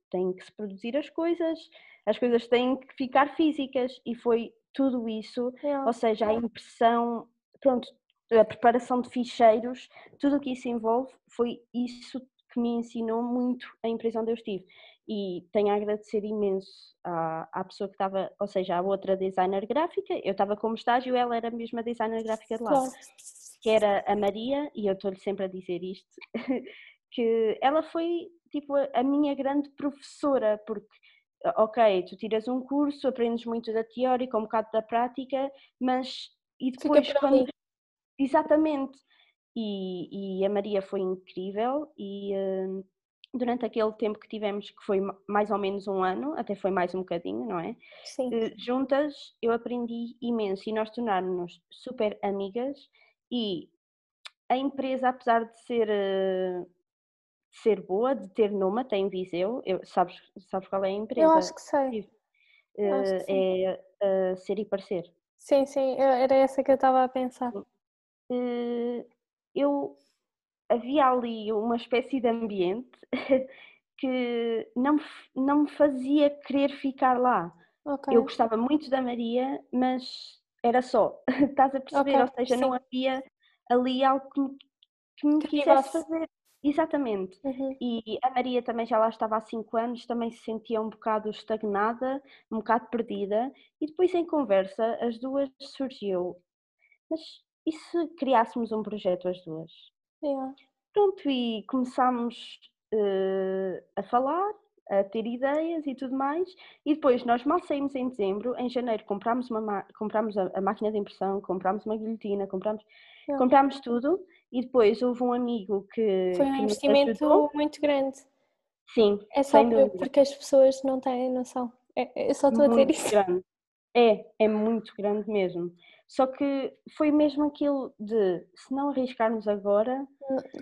tem que se produzir as coisas, as coisas têm que ficar físicas e foi tudo isso, yeah. ou seja, a impressão, pronto, a preparação de ficheiros, tudo o que isso envolve, foi isso que me ensinou muito a empresa onde eu estive e tenho a agradecer imenso à, à pessoa que estava, ou seja, à outra designer gráfica, eu estava como estágio, ela era a mesma designer gráfica de lá, claro. que era a Maria, e eu estou-lhe sempre a dizer isto, que ela foi tipo a minha grande professora, porque ok, tu tiras um curso, aprendes muito da teórica, um bocado da prática, mas e depois quando exatamente e, e, a Maria foi incrível e uh, durante aquele tempo que tivemos, que foi mais ou menos um ano, até foi mais um bocadinho, não é? Sim. Uh, juntas eu aprendi imenso e nós tornámos-nos super amigas e a empresa, apesar de ser, uh, ser boa, de ter nome, tem Viseu, eu, sabes, sabes qual é a empresa? Eu acho que sei. Uh, acho que é Ser e Parecer. Sim, sim, era essa que eu estava a pensar. eu havia ali uma espécie de ambiente que não, não me fazia querer ficar lá. Okay. Eu gostava muito da Maria, mas era só, estás a perceber? Okay. Ou seja, Sim. não havia ali algo que me, que me que quisesse fazer. Exatamente. Uhum. E a Maria também já lá estava há cinco anos, também se sentia um bocado estagnada, um bocado perdida, e depois em conversa as duas surgiu. Mas e se criássemos um projeto as duas? Yeah. Pronto, e começámos uh, a falar, a ter ideias e tudo mais, e depois nós mal saímos em dezembro, em janeiro comprámos, uma, comprámos a, a máquina de impressão, comprámos uma guilhotina, comprámos, yeah. comprámos tudo, e depois houve um amigo que. Foi um que investimento muito grande. Sim. É só porque as pessoas não têm noção. É, eu só estou muito a dizer isso. Grande. É, é muito grande mesmo. Só que foi mesmo aquilo de se não arriscarmos agora.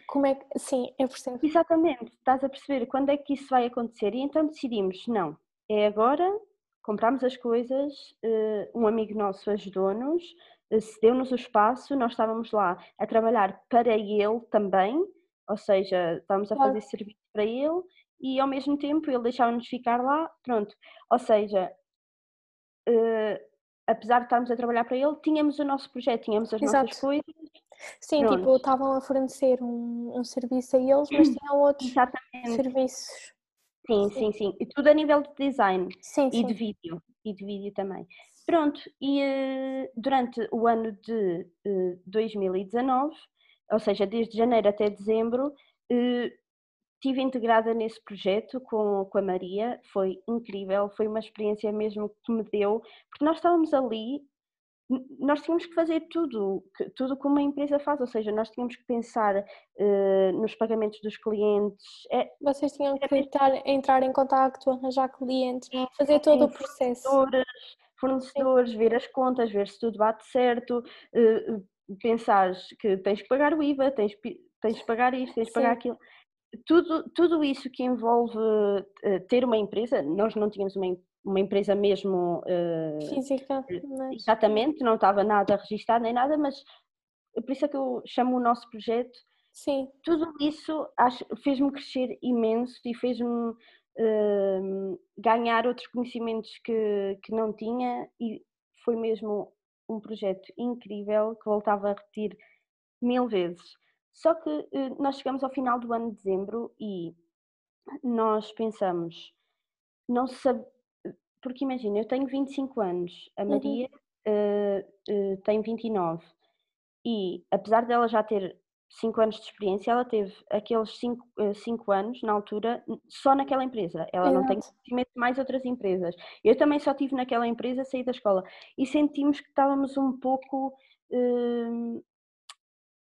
Como é que. Sim, eu percebo. Exatamente, estás a perceber quando é que isso vai acontecer. E então decidimos: não, é agora, comprámos as coisas, eh, um amigo nosso ajudou-nos, cedeu-nos o espaço, nós estávamos lá a trabalhar para ele também, ou seja, estávamos a fazer serviço para ele e ao mesmo tempo ele deixava-nos ficar lá, pronto. Ou seja, eh, apesar de estarmos a trabalhar para ele, tínhamos o nosso projeto, tínhamos as Exato. nossas coisas. Sim, Pronto. tipo, estavam a fornecer um, um, serviço a eles, mas tinham outros Exatamente. serviços. Sim, sim, sim, E tudo a nível de design sim, e sim. de vídeo. E de vídeo também. Pronto, e uh, durante o ano de uh, eh, 2019, ou seja, desde janeiro até dezembro, estive integrada nesse projeto com, com a Maria, foi incrível, foi uma experiência mesmo que me deu, porque nós estávamos ali, nós tínhamos que fazer tudo, tudo como uma empresa faz, ou seja, nós tínhamos que pensar uh, nos pagamentos dos clientes. É, Vocês tinham que tentar entrar em contato, arranjar clientes, fazer todo o processo. Fornecedores, ver as contas, ver se tudo bate certo, uh, pensar que tens que pagar o IVA, tens, tens que pagar isto, tens que pagar aquilo tudo, tudo isso que envolve uh, ter uma empresa, nós não tínhamos uma, uma empresa mesmo uh, física, mas... exatamente, não estava nada registrado nem nada, mas por isso é que eu chamo o nosso projeto. Sim. Tudo isso fez-me crescer imenso e fez-me uh, ganhar outros conhecimentos que, que não tinha e foi mesmo um projeto incrível que voltava a repetir mil vezes. Só que eh, nós chegamos ao final do ano de dezembro e nós pensamos, não sabe, porque imagina, eu tenho 25 anos, a uhum. Maria uhum. uh, uh, tem 29 e apesar dela já ter 5 anos de experiência, ela teve aqueles 5 uh, anos na altura só naquela empresa. Ela Exato. não tem conhecimento de mais outras empresas. Eu também só tive naquela empresa, saí da escola e sentimos que estávamos um pouco uh,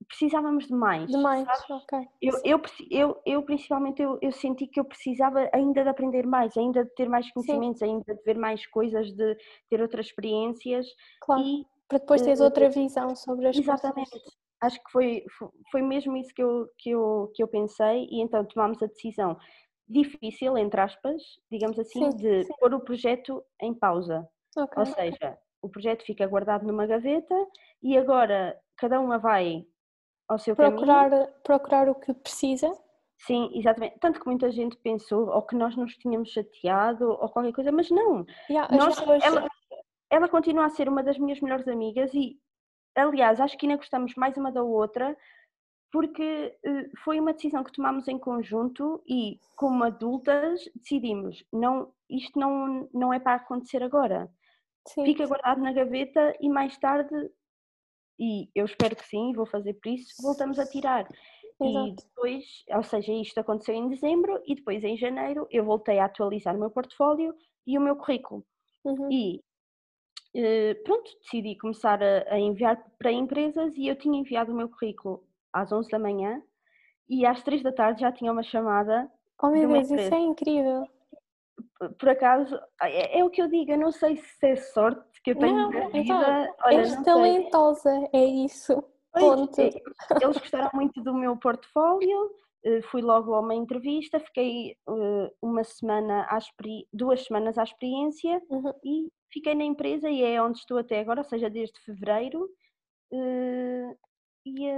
precisávamos de mais. De mais, ok. Eu, eu, eu, eu, principalmente, eu, eu senti que eu precisava ainda de aprender mais, ainda de ter mais conhecimentos, Sim. ainda de ver mais coisas, de ter outras experiências. Claro, e, para depois teres uh, outra visão sobre as exatamente. coisas. Acho que foi, foi mesmo isso que eu, que, eu, que eu pensei e então tomámos a decisão difícil, entre aspas, digamos assim, sim, de sim. pôr o projeto em pausa. Okay. Ou seja, o projeto fica guardado numa gaveta e agora cada uma vai ao seu procurar, caminho. Procurar o que precisa. Sim, exatamente. Tanto que muita gente pensou ou que nós nos tínhamos chateado ou qualquer coisa, mas não. Yeah, nós, pessoas... ela, ela continua a ser uma das minhas melhores amigas e, aliás, acho que ainda gostamos mais uma da outra porque uh, foi uma decisão que tomámos em conjunto e, como adultas, decidimos: não, isto não, não é para acontecer agora. Sim. Fica guardado na gaveta e mais tarde e eu espero que sim, vou fazer por isso, voltamos a tirar. Exato. E depois, ou seja, isto aconteceu em dezembro e depois em janeiro eu voltei a atualizar o meu portfólio e o meu currículo. Uhum. E eh, pronto, decidi começar a, a, enviar para empresas e eu tinha enviado o meu currículo às 11 da manhã e às 3 da tarde já tinha uma chamada. Oh meu Deus, isso é incrível! Por acaso, é, é, o que eu digo, eu não sei se é sorte que eu tenho não, na vida. Olha, és talentosa, sei. é isso. Ponto. É, eles gostaram muito do meu portfólio, eh, fui logo a uma entrevista, fiquei eh, uma semana, à duas semanas à experiência uhum. e fiquei na empresa e é onde estou até agora, ou seja, desde fevereiro. Eh, e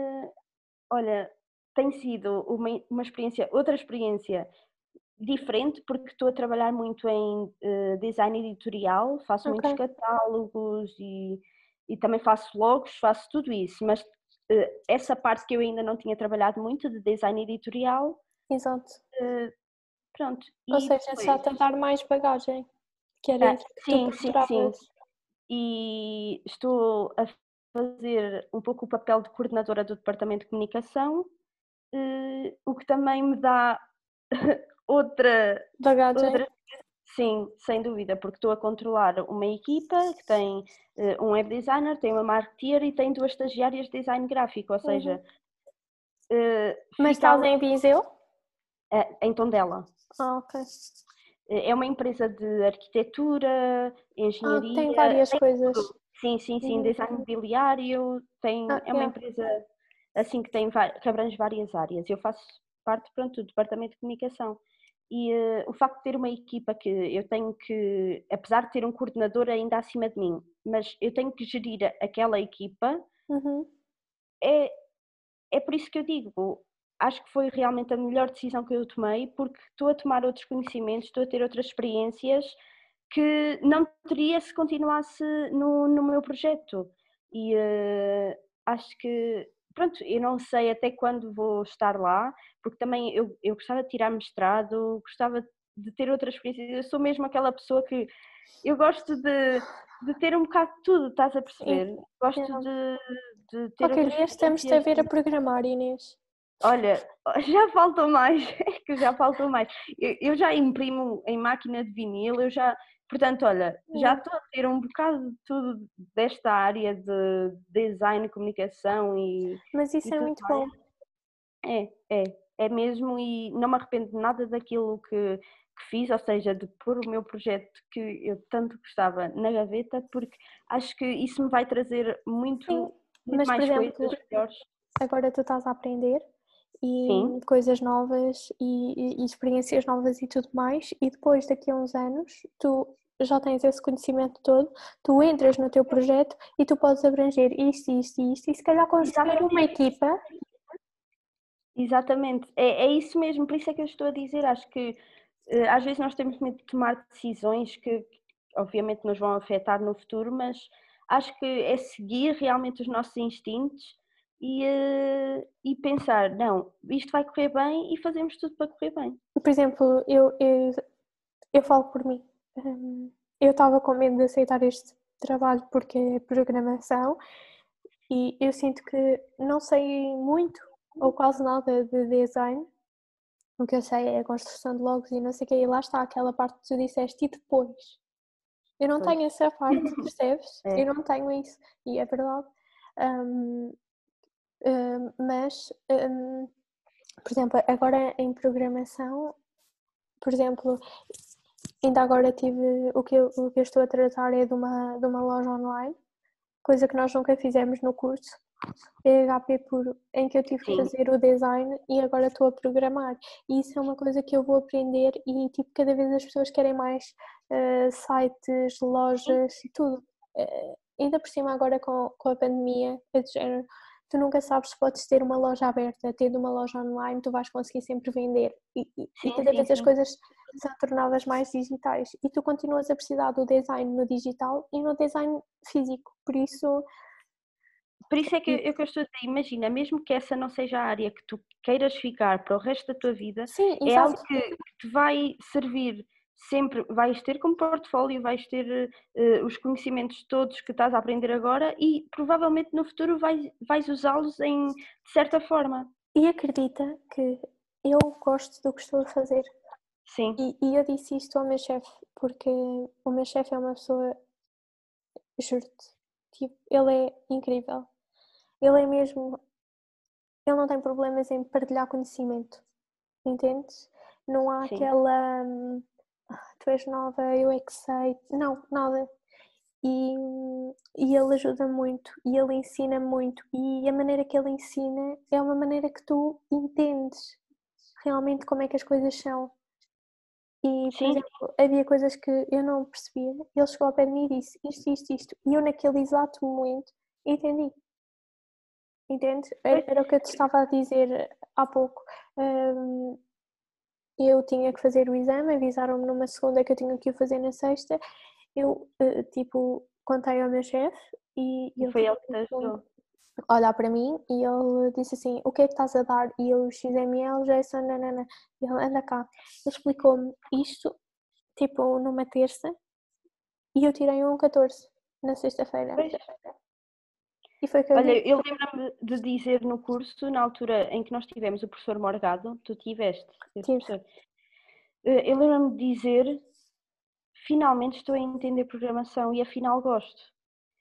olha, tem sido uma, uma experiência, outra experiência diferente porque estou a trabalhar muito em uh, design editorial, faço okay. muitos catálogos e, e também faço logos, faço tudo isso, mas essa parte que eu ainda não tinha trabalhado muito de design editorial. Exato. Uh, pronto. Ou e seja, depois... só a dar mais bagagem. Que era ah, sim, sim, sim. E estou a fazer um pouco o papel de coordenadora do departamento de comunicação, o que também me dá outra, outra. Sim, sem dúvida, porque estou a controlar uma equipa que tem uh, um web designer, tem uma marketeer e tem duas estagiárias de design gráfico, ou seja. Uhum. Uh, Mas estás em Viseu? Uh, em Tondela. Ah, ok. É uma empresa de arquitetura, engenharia. Ah, tem várias tem coisas. Sim, sim, sim, uhum. design mobiliário, tem, ah, é uma empresa assim que, tem, que abrange várias áreas. Eu faço parte pronto, do departamento de comunicação. E uh, o facto de ter uma equipa que eu tenho que, apesar de ter um coordenador ainda acima de mim, mas eu tenho que gerir aquela equipa, uhum. é, é por isso que eu digo, acho que foi realmente a melhor decisão que eu tomei, porque estou a tomar outros conhecimentos, estou a ter outras experiências que não teria se continuasse no, no meu projeto. E uh, acho que pronto, eu não sei até quando vou estar lá, porque também eu, eu gostava de tirar mestrado, gostava de ter outras experiências. Eu sou mesmo aquela pessoa que eu gosto de, de ter um bocado de tudo, estás a perceber? Sim. Gosto de, de ter. Qualquer dia estamos a ver a programar, Inês. Olha, já faltou mais, é que já faltou mais. Eu, eu já imprimo em máquina de vinil, eu já, Portanto, olha, já estou a ter um bocado de tudo desta área de design, comunicação e. Mas isso e é muito bom. É, é, é mesmo e não me arrependo de nada daquilo que, que fiz, ou seja, de pôr o meu projeto que eu tanto gostava na gaveta, porque acho que isso me vai trazer muito, Sim, muito mas, mais exemplo, coisas melhores. Agora tu estás a aprender e Sim. coisas novas e, e, experiências novas e tudo mais, e depois daqui a uns anos tu já tens esse conhecimento todo, tu entras no teu projeto e tu podes abranger isto, isto e isto, e se calhar construir uma equipa. Exatamente, é, é isso mesmo, por isso é que eu estou a dizer, acho que eh, às vezes nós temos medo de tomar decisões que obviamente nos vão afetar no futuro, mas acho que é seguir realmente os nossos instintos e, uh, e pensar, não, isto vai correr bem e fazemos tudo para correr bem. Por exemplo, eu, eu, eu falo por mim. Um, eu estava com medo de aceitar este trabalho porque é programação e eu sinto que não sei muito ou quase nada de design. O que eu sei é a construção de logos e não sei o que, e lá está aquela parte que tu disseste, e depois? Eu não pois. tenho essa parte, percebes? É. Eu não tenho isso, e é verdade. Um, um, mas, um, por exemplo, agora em programação, por exemplo, ainda agora tive o que eu, o que eu estou a tratar é de uma, de uma loja online, coisa que nós nunca fizemos no curso, PHP puro, em que eu tive que fazer o design e agora estou a programar. E isso é uma coisa que eu vou aprender e tipo, cada vez as pessoas querem mais uh, sites, lojas e tudo. Uh, ainda por cima agora com, com a pandemia, é de género, tu nunca sabes se podes ter uma loja aberta, tendo uma loja online, tu vais conseguir sempre vender. E, e, sim, e cada sim, vez sim. as coisas são tornadas mais digitais. E tu continuas a precisar do design no digital e no design físico. Por isso. Por isso é que eu, que eu estou a dizer, imagina, mesmo que essa não seja a área que tu queiras ficar para o resto da tua vida, é algo que, que te vai servir sempre vais ter como portfólio, vais ter uh, os conhecimentos todos que estás a aprender agora e provavelmente no futuro vais, vais usá-los em de certa forma. E acredita que eu gosto do que estou a fazer. Sim. E, e eu disse isto ao meu chefe, porque o meu chefe é uma pessoa, juro-te, tipo, ele é incrível. Ele é mesmo. Ele não tem problemas em partilhar conhecimento. Entendes? Não há Sim. aquela. Hum, tu és nova, eu é que sei. Não, nada. E, e ele ajuda muito e ele ensina muito e a maneira que ele ensina é uma maneira que tu entendes realmente como é que as coisas são. E, por Sim. exemplo, havia coisas que eu não percebia. Ele chegou ao pé de mim e disse isto, isto, isto. E eu, naquele exato momento, entendi. Entende? Era, era o que eu te estava a dizer há pouco. Um, eu tinha que fazer o exame, avisaram-me numa segunda que eu tinha que o fazer na sexta. Eu, uh, tipo, contei ao meu chefe e, e ele foi ele que te ajudou. Olhar para mim e ele disse assim: O que é que estás a dar? E eu, XML, JSON, nanana. E ele, anda cá. Ele explicou-me isto, tipo, numa terça e eu tirei um 14 na sexta-feira. E foi que eu Olha, eu lembro-me de dizer no curso, na altura em que nós tivemos o professor Morgado, tu tiveste, professor, eh, eu lembro-me de dizer, finalmente estou a entender programação e afinal gosto.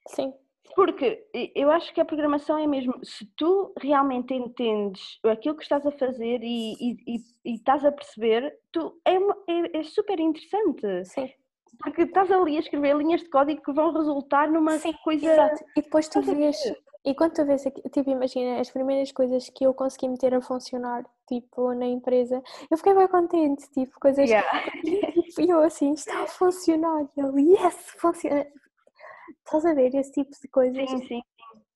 Sim. Porque eu acho que a programação é mesmo, se tu realmente entendes aquilo que estás a fazer e, e, e, e estás a perceber, tu, é, uma, é, é super interessante. Sim. Porque estás ali a escrever linhas de código que vão resultar numa Sim, coisa. Exato. E depois tu vês. E quando tu vês, tipo, imagina, as primeiras coisas que eu consegui meter a funcionar, tipo, na empresa, eu fiquei bem contente, tipo, coisas. Yeah. E eu assim, está a funcionar. E eu, yes, funciona. Estás a ver esse tipo de coisas? Sim, sim.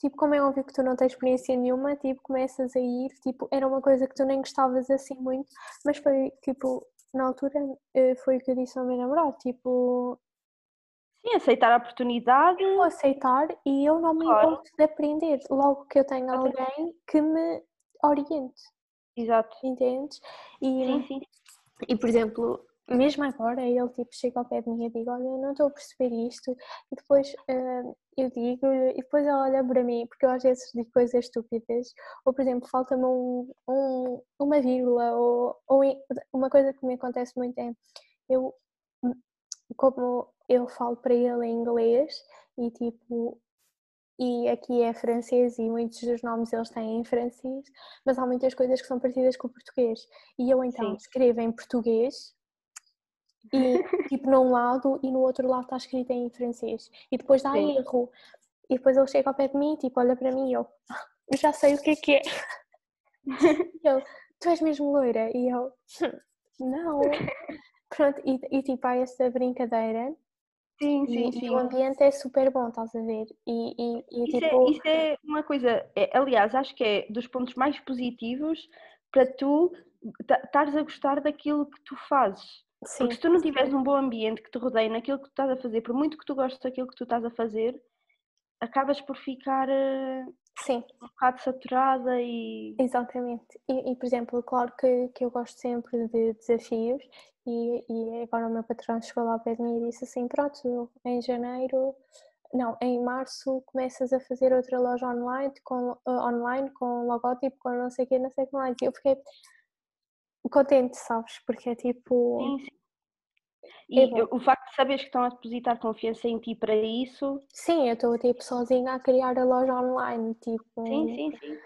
Tipo, como é óbvio que tu não tens experiência nenhuma, tipo, começas a ir, tipo, era uma coisa que tu nem gostavas assim muito, mas foi, tipo, na altura eh, foi o que eu disse ao meu namorado, tipo... Sim, aceitar a oportunidade. Eu aceitar e eu não me claro. importo de aprender, logo que eu tenho alguém que me oriente. Exato. Entendes? E, sim, sim. E, por exemplo, mesmo agora, ele tipo chega ao pé de mim e diz, olha, eu não estou a perceber isto, e depois uh, eu digo, e depois ele olha para mim, porque eu às vezes digo coisas estúpidas, ou por exemplo, falta-me um, um, uma vírgula, ou, ou uma coisa que me acontece muito é, eu, como eu falo para ele em inglês, e tipo, e aqui é francês e muitos dos nomes eles têm em francês, mas há muitas coisas que são parecidas com o português. E eu então Sim. escrevo em português e tipo num lado e no outro lado está escrito em francês e depois dá Sim. erro e depois ele chega ao pé de mim tipo olha para mim e eu, já sei o que é que é e eu, tu és mesmo loira e eu não pronto e, e tipo há essa brincadeira Sim, sim, e, sim. E o ambiente é super bom, estás a ver? E, e, e isso, é, tipo... é, isso é uma coisa, é, aliás, acho que é dos pontos mais positivos para tu estares a gostar daquilo que tu fazes. Sim. Porque se tu não tiveres um bom ambiente que te rodeie naquilo que tu estás a fazer, por muito que tu gostes daquilo que tu estás a fazer, acabas por ficar uh, Sim. um bocado saturada e. Exatamente. E, e, por exemplo, claro que, que eu gosto sempre de desafios e, e agora o meu patrão chegou lá ao pé de mim e disse assim, pronto, em janeiro, não, em março começas a fazer outra loja online com, uh, online, com logótipo, com não sei o que, não sei o que mais. E eu fiquei contente, sabes? Porque é tipo... Sim, sim. E é o facto de saberes que estão a depositar confiança em ti para isso. Sim, eu estou tipo sozinha a criar a loja online, tipo. Sim, sim, sim.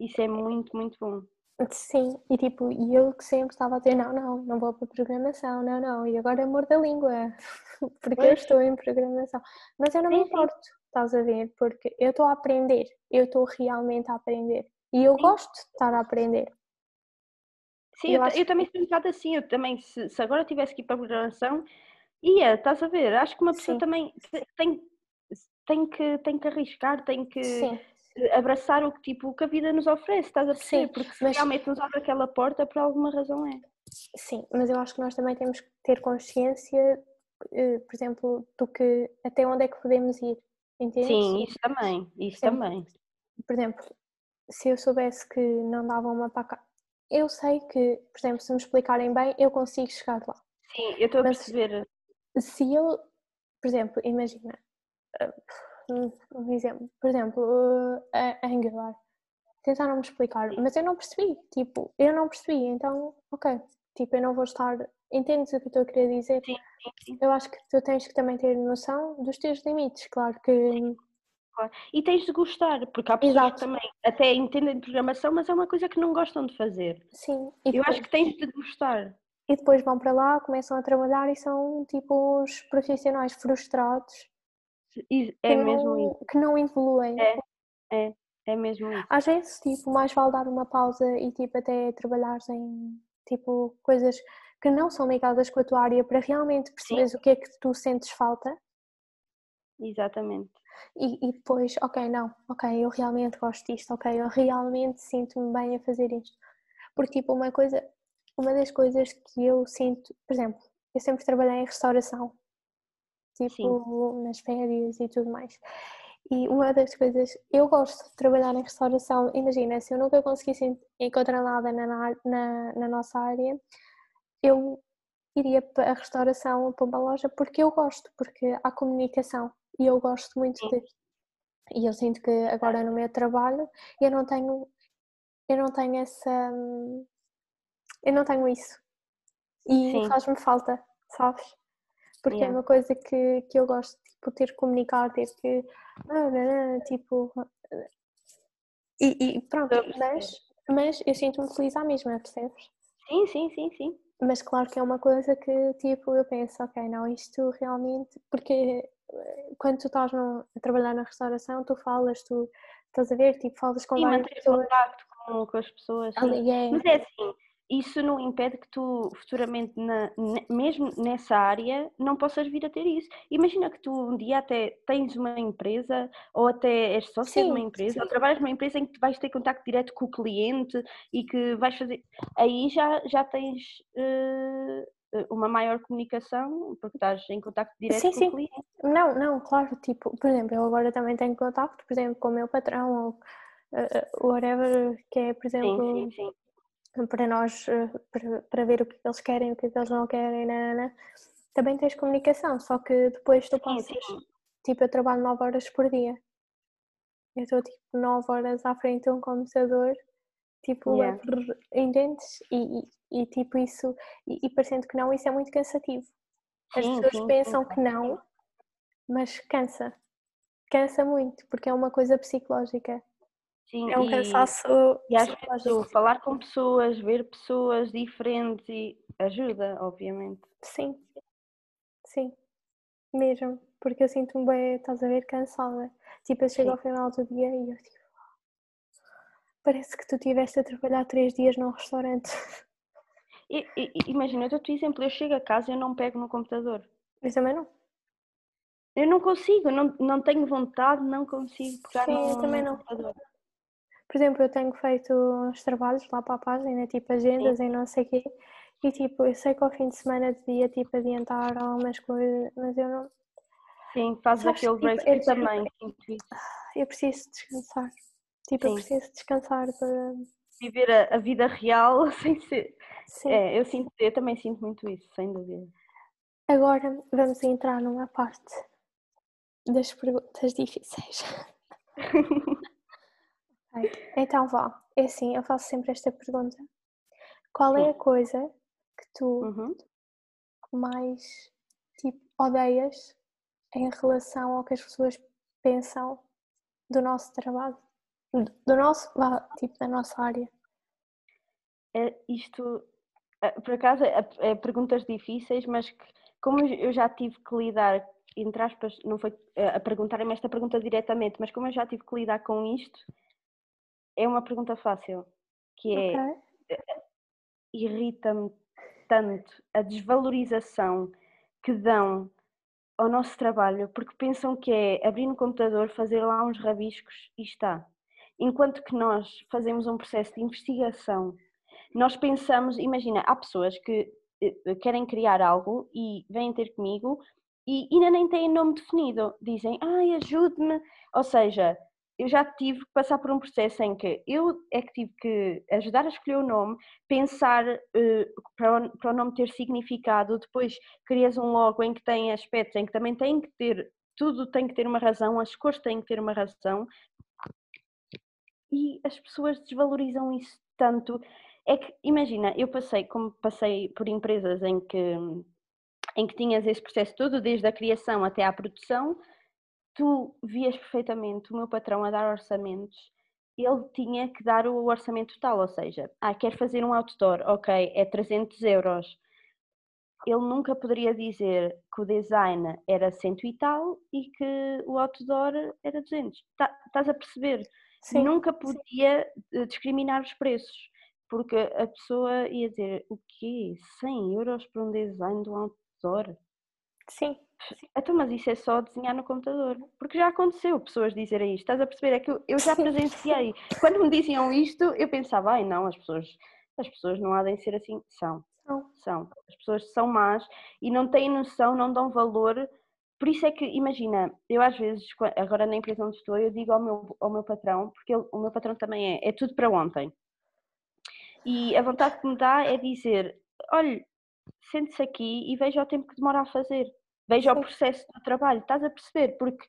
Isso é muito, muito bom. Sim, e tipo, e eu que sempre estava a dizer, não, não, não vou para programação, não, não, e agora é amor da língua, porque pois. eu estou em programação. Mas eu não sim, me importo, sim. estás a ver, porque eu estou a aprender, eu estou realmente a aprender. E eu sim. gosto de estar a aprender. Sim, eu, eu, eu também sou um bocado assim, eu também, se, se, agora tivesse que ir para a programação, ia, estás a ver? Acho que uma pessoa Sim. também tem, tem, que, tem que arriscar, tem que Sim. abraçar o que, tipo, o que a vida nos oferece, estás a perceber? Sim, Porque se mas... realmente nos abre aquela porta, por alguma razão é. Sim, mas eu acho que nós também temos que ter consciência, eh, por exemplo, do que até onde é que podemos ir, entende? Sim, isso também, isso também. Por exemplo, se eu soubesse que não dava uma para eu sei que, por exemplo, se me explicarem bem, eu consigo chegar lá. Sim, eu estou a perceber. Se eu, por exemplo, imagina, eh, um exemplo, por exemplo, a Angular, tentaram me explicar, mas eu não percebi, tipo, eu não percebi, então, ok, tipo, eu não vou estar, entendes o que eu estou a querer dizer? Sim, sim. Eu acho que tu tens que também ter noção dos teus limites, claro que e tens de gostar, porque há pessoas Exato. que também até entendem de programação, mas é uma coisa que não gostam de fazer. Sim. E Eu acho que tens de gostar. E depois vão para lá, começam a trabalhar e são tipo os profissionais frustrados. É mesmo não, isso. Que não evoluem. É, é, é mesmo isso. Às vezes, tipo, mais vale dar uma pausa e tipo até trabalhar em tipo coisas que não são ligadas com a tua área para realmente perceberes o que é que tu sentes falta. Exatamente e, e depois, ok, não, ok, eu realmente gosto disto, ok, eu realmente sinto-me bem a fazer isto. Porque, tipo, uma coisa, uma das coisas que eu sinto, por exemplo, eu sempre trabalhei em restauração, tipo, Sim. nas férias e tudo mais. E uma das coisas, eu gosto de trabalhar em restauração, imagina, se eu nunca conseguisse encontrar nada na, na, na nossa área, eu iria para a restauração, para uma loja, porque eu gosto, porque há comunicação e eu gosto muito Sim. de. E eu sinto que agora no meu trabalho eu não tenho, eu não tenho essa, eu não tenho isso. E faz-me falta, sabes? Porque é yeah. é uma coisa que, que eu gosto, tipo, ter que comunicar, ter que, tipo, e, e pronto, mas, mas eu sinto-me feliz à mesma, percebes? Sim, sim, sim, sim. Mas claro que é uma coisa que, tipo, eu penso, ok, não, isto realmente, porque quando tu estás no, a trabalhar na restauração, tu falas, tu estás a ver, tipo, falas com Sim, várias pessoas. contacto com, com as pessoas. É... Mas é assim, isso não impede que tu futuramente, na, mesmo nessa área, não possas vir a ter isso. Imagina que tu um dia até tens uma empresa, ou até és sócia de uma empresa, sim. ou trabalhas numa empresa em que vais ter contato direto com o cliente e que vais fazer. Aí já, já tens. Uh, uma maior comunicação, porque estás em contato direto sim, com sim. o cliente. Não, não, claro, tipo, por exemplo, eu agora também tenho contato, por exemplo, com o meu patrão ou uh, whatever, que é, por exemplo, sim, sim, sim. Para nós, uh, para, para, ver o que eles querem, o que eles não querem, nanana. também tens comunicação, só que depois tu passas, tipo, eu trabalho 9 horas por dia. Eu estou tipo 9 horas à frente de um computador Tipo, yeah. entendes? E, e, e, tipo isso, e, e, parecendo que não, isso é muito cansativo. As sim, pessoas sim, pensam sim. que não, mas cansa. Cansa muito, porque é uma coisa psicológica. Sim, é um cansaço. E às vezes falar com pessoas, ver pessoas diferentes e ajuda, obviamente. Sim, sim, mesmo, porque eu sinto-me bem, estás a ver, cansada. Tipo, eu chego ao final do dia e eu tipo, Parece que tu estiveste a trabalhar três dias num restaurante. E, e, imagina, eu dou-te exemplo, eu chego a casa e eu não pego no computador. Eu também não. Eu não consigo, não, não tenho vontade, não consigo pegar Sim, no, eu também no computador. Por exemplo, eu tenho feito uns trabalhos lá para a página, tipo agendas Sim. e não sei o quê, e tipo, eu sei que ao fim de semana devia tipo adiantar algumas coisas, mas eu não. Sim, fazes aquele tipo, break, eu também. eu preciso descansar. Tipo, Sim. eu preciso descansar para. Viver a, a vida real sem ser. Sim. É, eu, sinto, eu também sinto muito isso, sem dúvida. Agora vamos entrar numa parte das perguntas difíceis. Então vá, é assim, eu faço sempre esta pergunta. Qual é a coisa que tu uhum. mais tipo, odeias em relação ao que as pessoas pensam do nosso trabalho? Do nosso, tipo, da nossa área? É, isto, eh, por acaso, é, é perguntas difíceis, mas que, como eu já tive que lidar, entre aspas, não foi eh, a perguntarem-me esta pergunta diretamente, mas como eu já tive que lidar com isto, é uma pergunta fácil, que é okay. Eh, irrita-me tanto a desvalorização que dão ao nosso trabalho, porque pensam que é abrir no computador, fazer lá uns rabiscos e está. Enquanto que nós fazemos um processo de investigação, nós pensamos, imagina, há pessoas que eh, querem criar algo e vêm ter comigo e ainda nem têm nome definido. Dizem, ai, ajude-me. Ou seja, eu já tive que passar por um processo em que eu é que tive que ajudar a escolher o nome, pensar uh, para, o, para o nome ter significado, depois crias um logo em que tem aspectos em que também tem que ter, tudo tem que ter uma razão, as cores têm que ter uma razão, e as pessoas desvalorizam isso tanto. É que, imagina, eu passei, como passei por empresas em que, em que tinhas esse processo todo, desde a criação até à produção, tu vias perfeitamente o meu patrão a dar orçamentos, ele tinha que dar o orçamento total, ou seja, ah, quer fazer um outdoor, ok, é 300 euros. Ele nunca poderia dizer que o design era cento e tal e que o outdoor era 200. Tá, estás a perceber? Sim, nunca podia sim. Eh, discriminar os preços, porque a pessoa ia dizer o quê? 100 euros para um design do outdoor? Sim. Então, mas isso é só desenhar no computador. Porque já aconteceu pessoas dizerem isto. Estás a perceber? É que eu, eu já presenciei. Quando me diziam isto, eu pensava, ai não, as pessoas, as pessoas não há de ser assim. São. São. São. As pessoas são más e não têm noção, não dão valor por isso é que, imagina, eu às vezes, agora na empresa onde estou, eu digo ao meu, ao meu patrão, porque ele, o meu patrão também é, é tudo para ontem. E a vontade que me dá é dizer: olha, sente-se aqui e veja o tempo que demora a fazer, veja o processo do trabalho, estás a perceber? Porque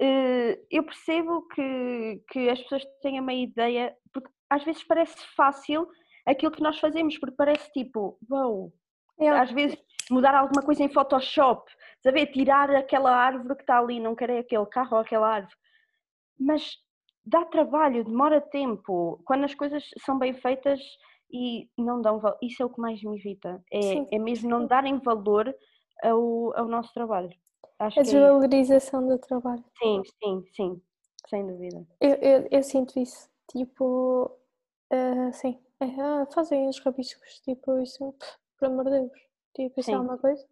uh, eu percebo que, que as pessoas têm uma ideia, porque às vezes parece fácil aquilo que nós fazemos, porque parece tipo, uau, wow, às vezes mudar alguma coisa em Photoshop, saber tirar aquela árvore que está ali, não querer aquele carro ou aquela árvore. Mas dá trabalho, demora tempo. Quando as coisas são bem feitas e não dão valor, isso é o que mais me irrita. É, é mesmo não darem valor ao, ao nosso trabalho. Acho a é desvalorização é do trabalho. Sim, sim, sim, sem dúvida. Eu, eu, eu sinto isso. Tipo, uh, sim, é, ah, fazem os rabiscos, tipo, isso, por amor de Deus. Tipo, isso é uma coisa.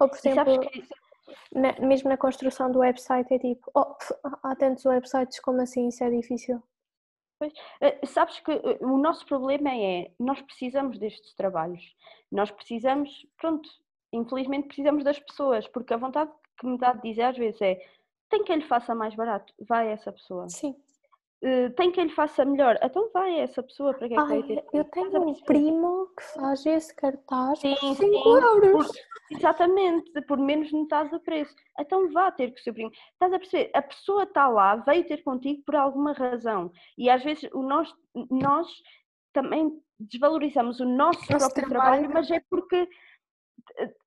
Ou, por exemplo, que... na, mesmo na construção do website é tipo, oh, há tantos websites, como assim isso é difícil? Pois, eh, sabes que eh, o nosso problema é, nós precisamos destes trabalhos, nós precisamos, pronto, infelizmente precisamos das pessoas, porque a vontade que me dá de dizer às vezes é, tem que ele faça mais barato, vai essa pessoa. Sim. Uh, tem que ele faça melhor, então vai essa pessoa para que é que vai ter. Eu tenho um primo que faz esse cartaz sim, por 5 euros. Por, exatamente, por menos metade do preço. Então vá ter com o seu primo. Estás a perceber? A pessoa está lá, veio ter contigo por alguma razão. E às vezes o nós, nós também desvalorizamos o nosso, nosso próprio trabalho, trabalho, mas é porque.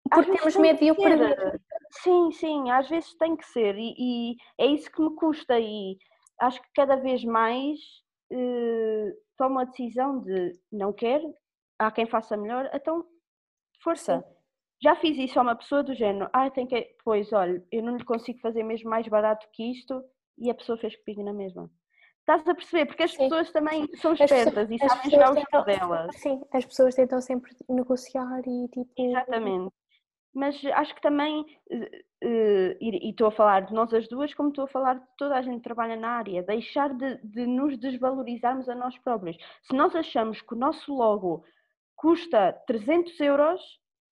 Porque temos medo de perder. Sim, sim, às vezes tem que ser. E, e é isso que me custa. E acho que cada vez mais eh, tomo a decisão de não quero, há quem faça melhor, então força. Sim. Já fiz isso a uma pessoa do género, ah, tem que. Pois, olha, eu não lhe consigo fazer mesmo mais barato que isto e a pessoa fez comigo na mesma. Estás a perceber? Porque as sim. pessoas também são espertas e sabem jogar o jogo delas. Sim, as pessoas tentam sempre negociar e tipo. Exatamente. Mas acho que também Uh, e estou a falar de nós as duas, como estou a falar de toda a gente que trabalha na área, deixar de, de, nos desvalorizarmos a nós próprios. Se nós achamos que o nosso logo custa 300 euros,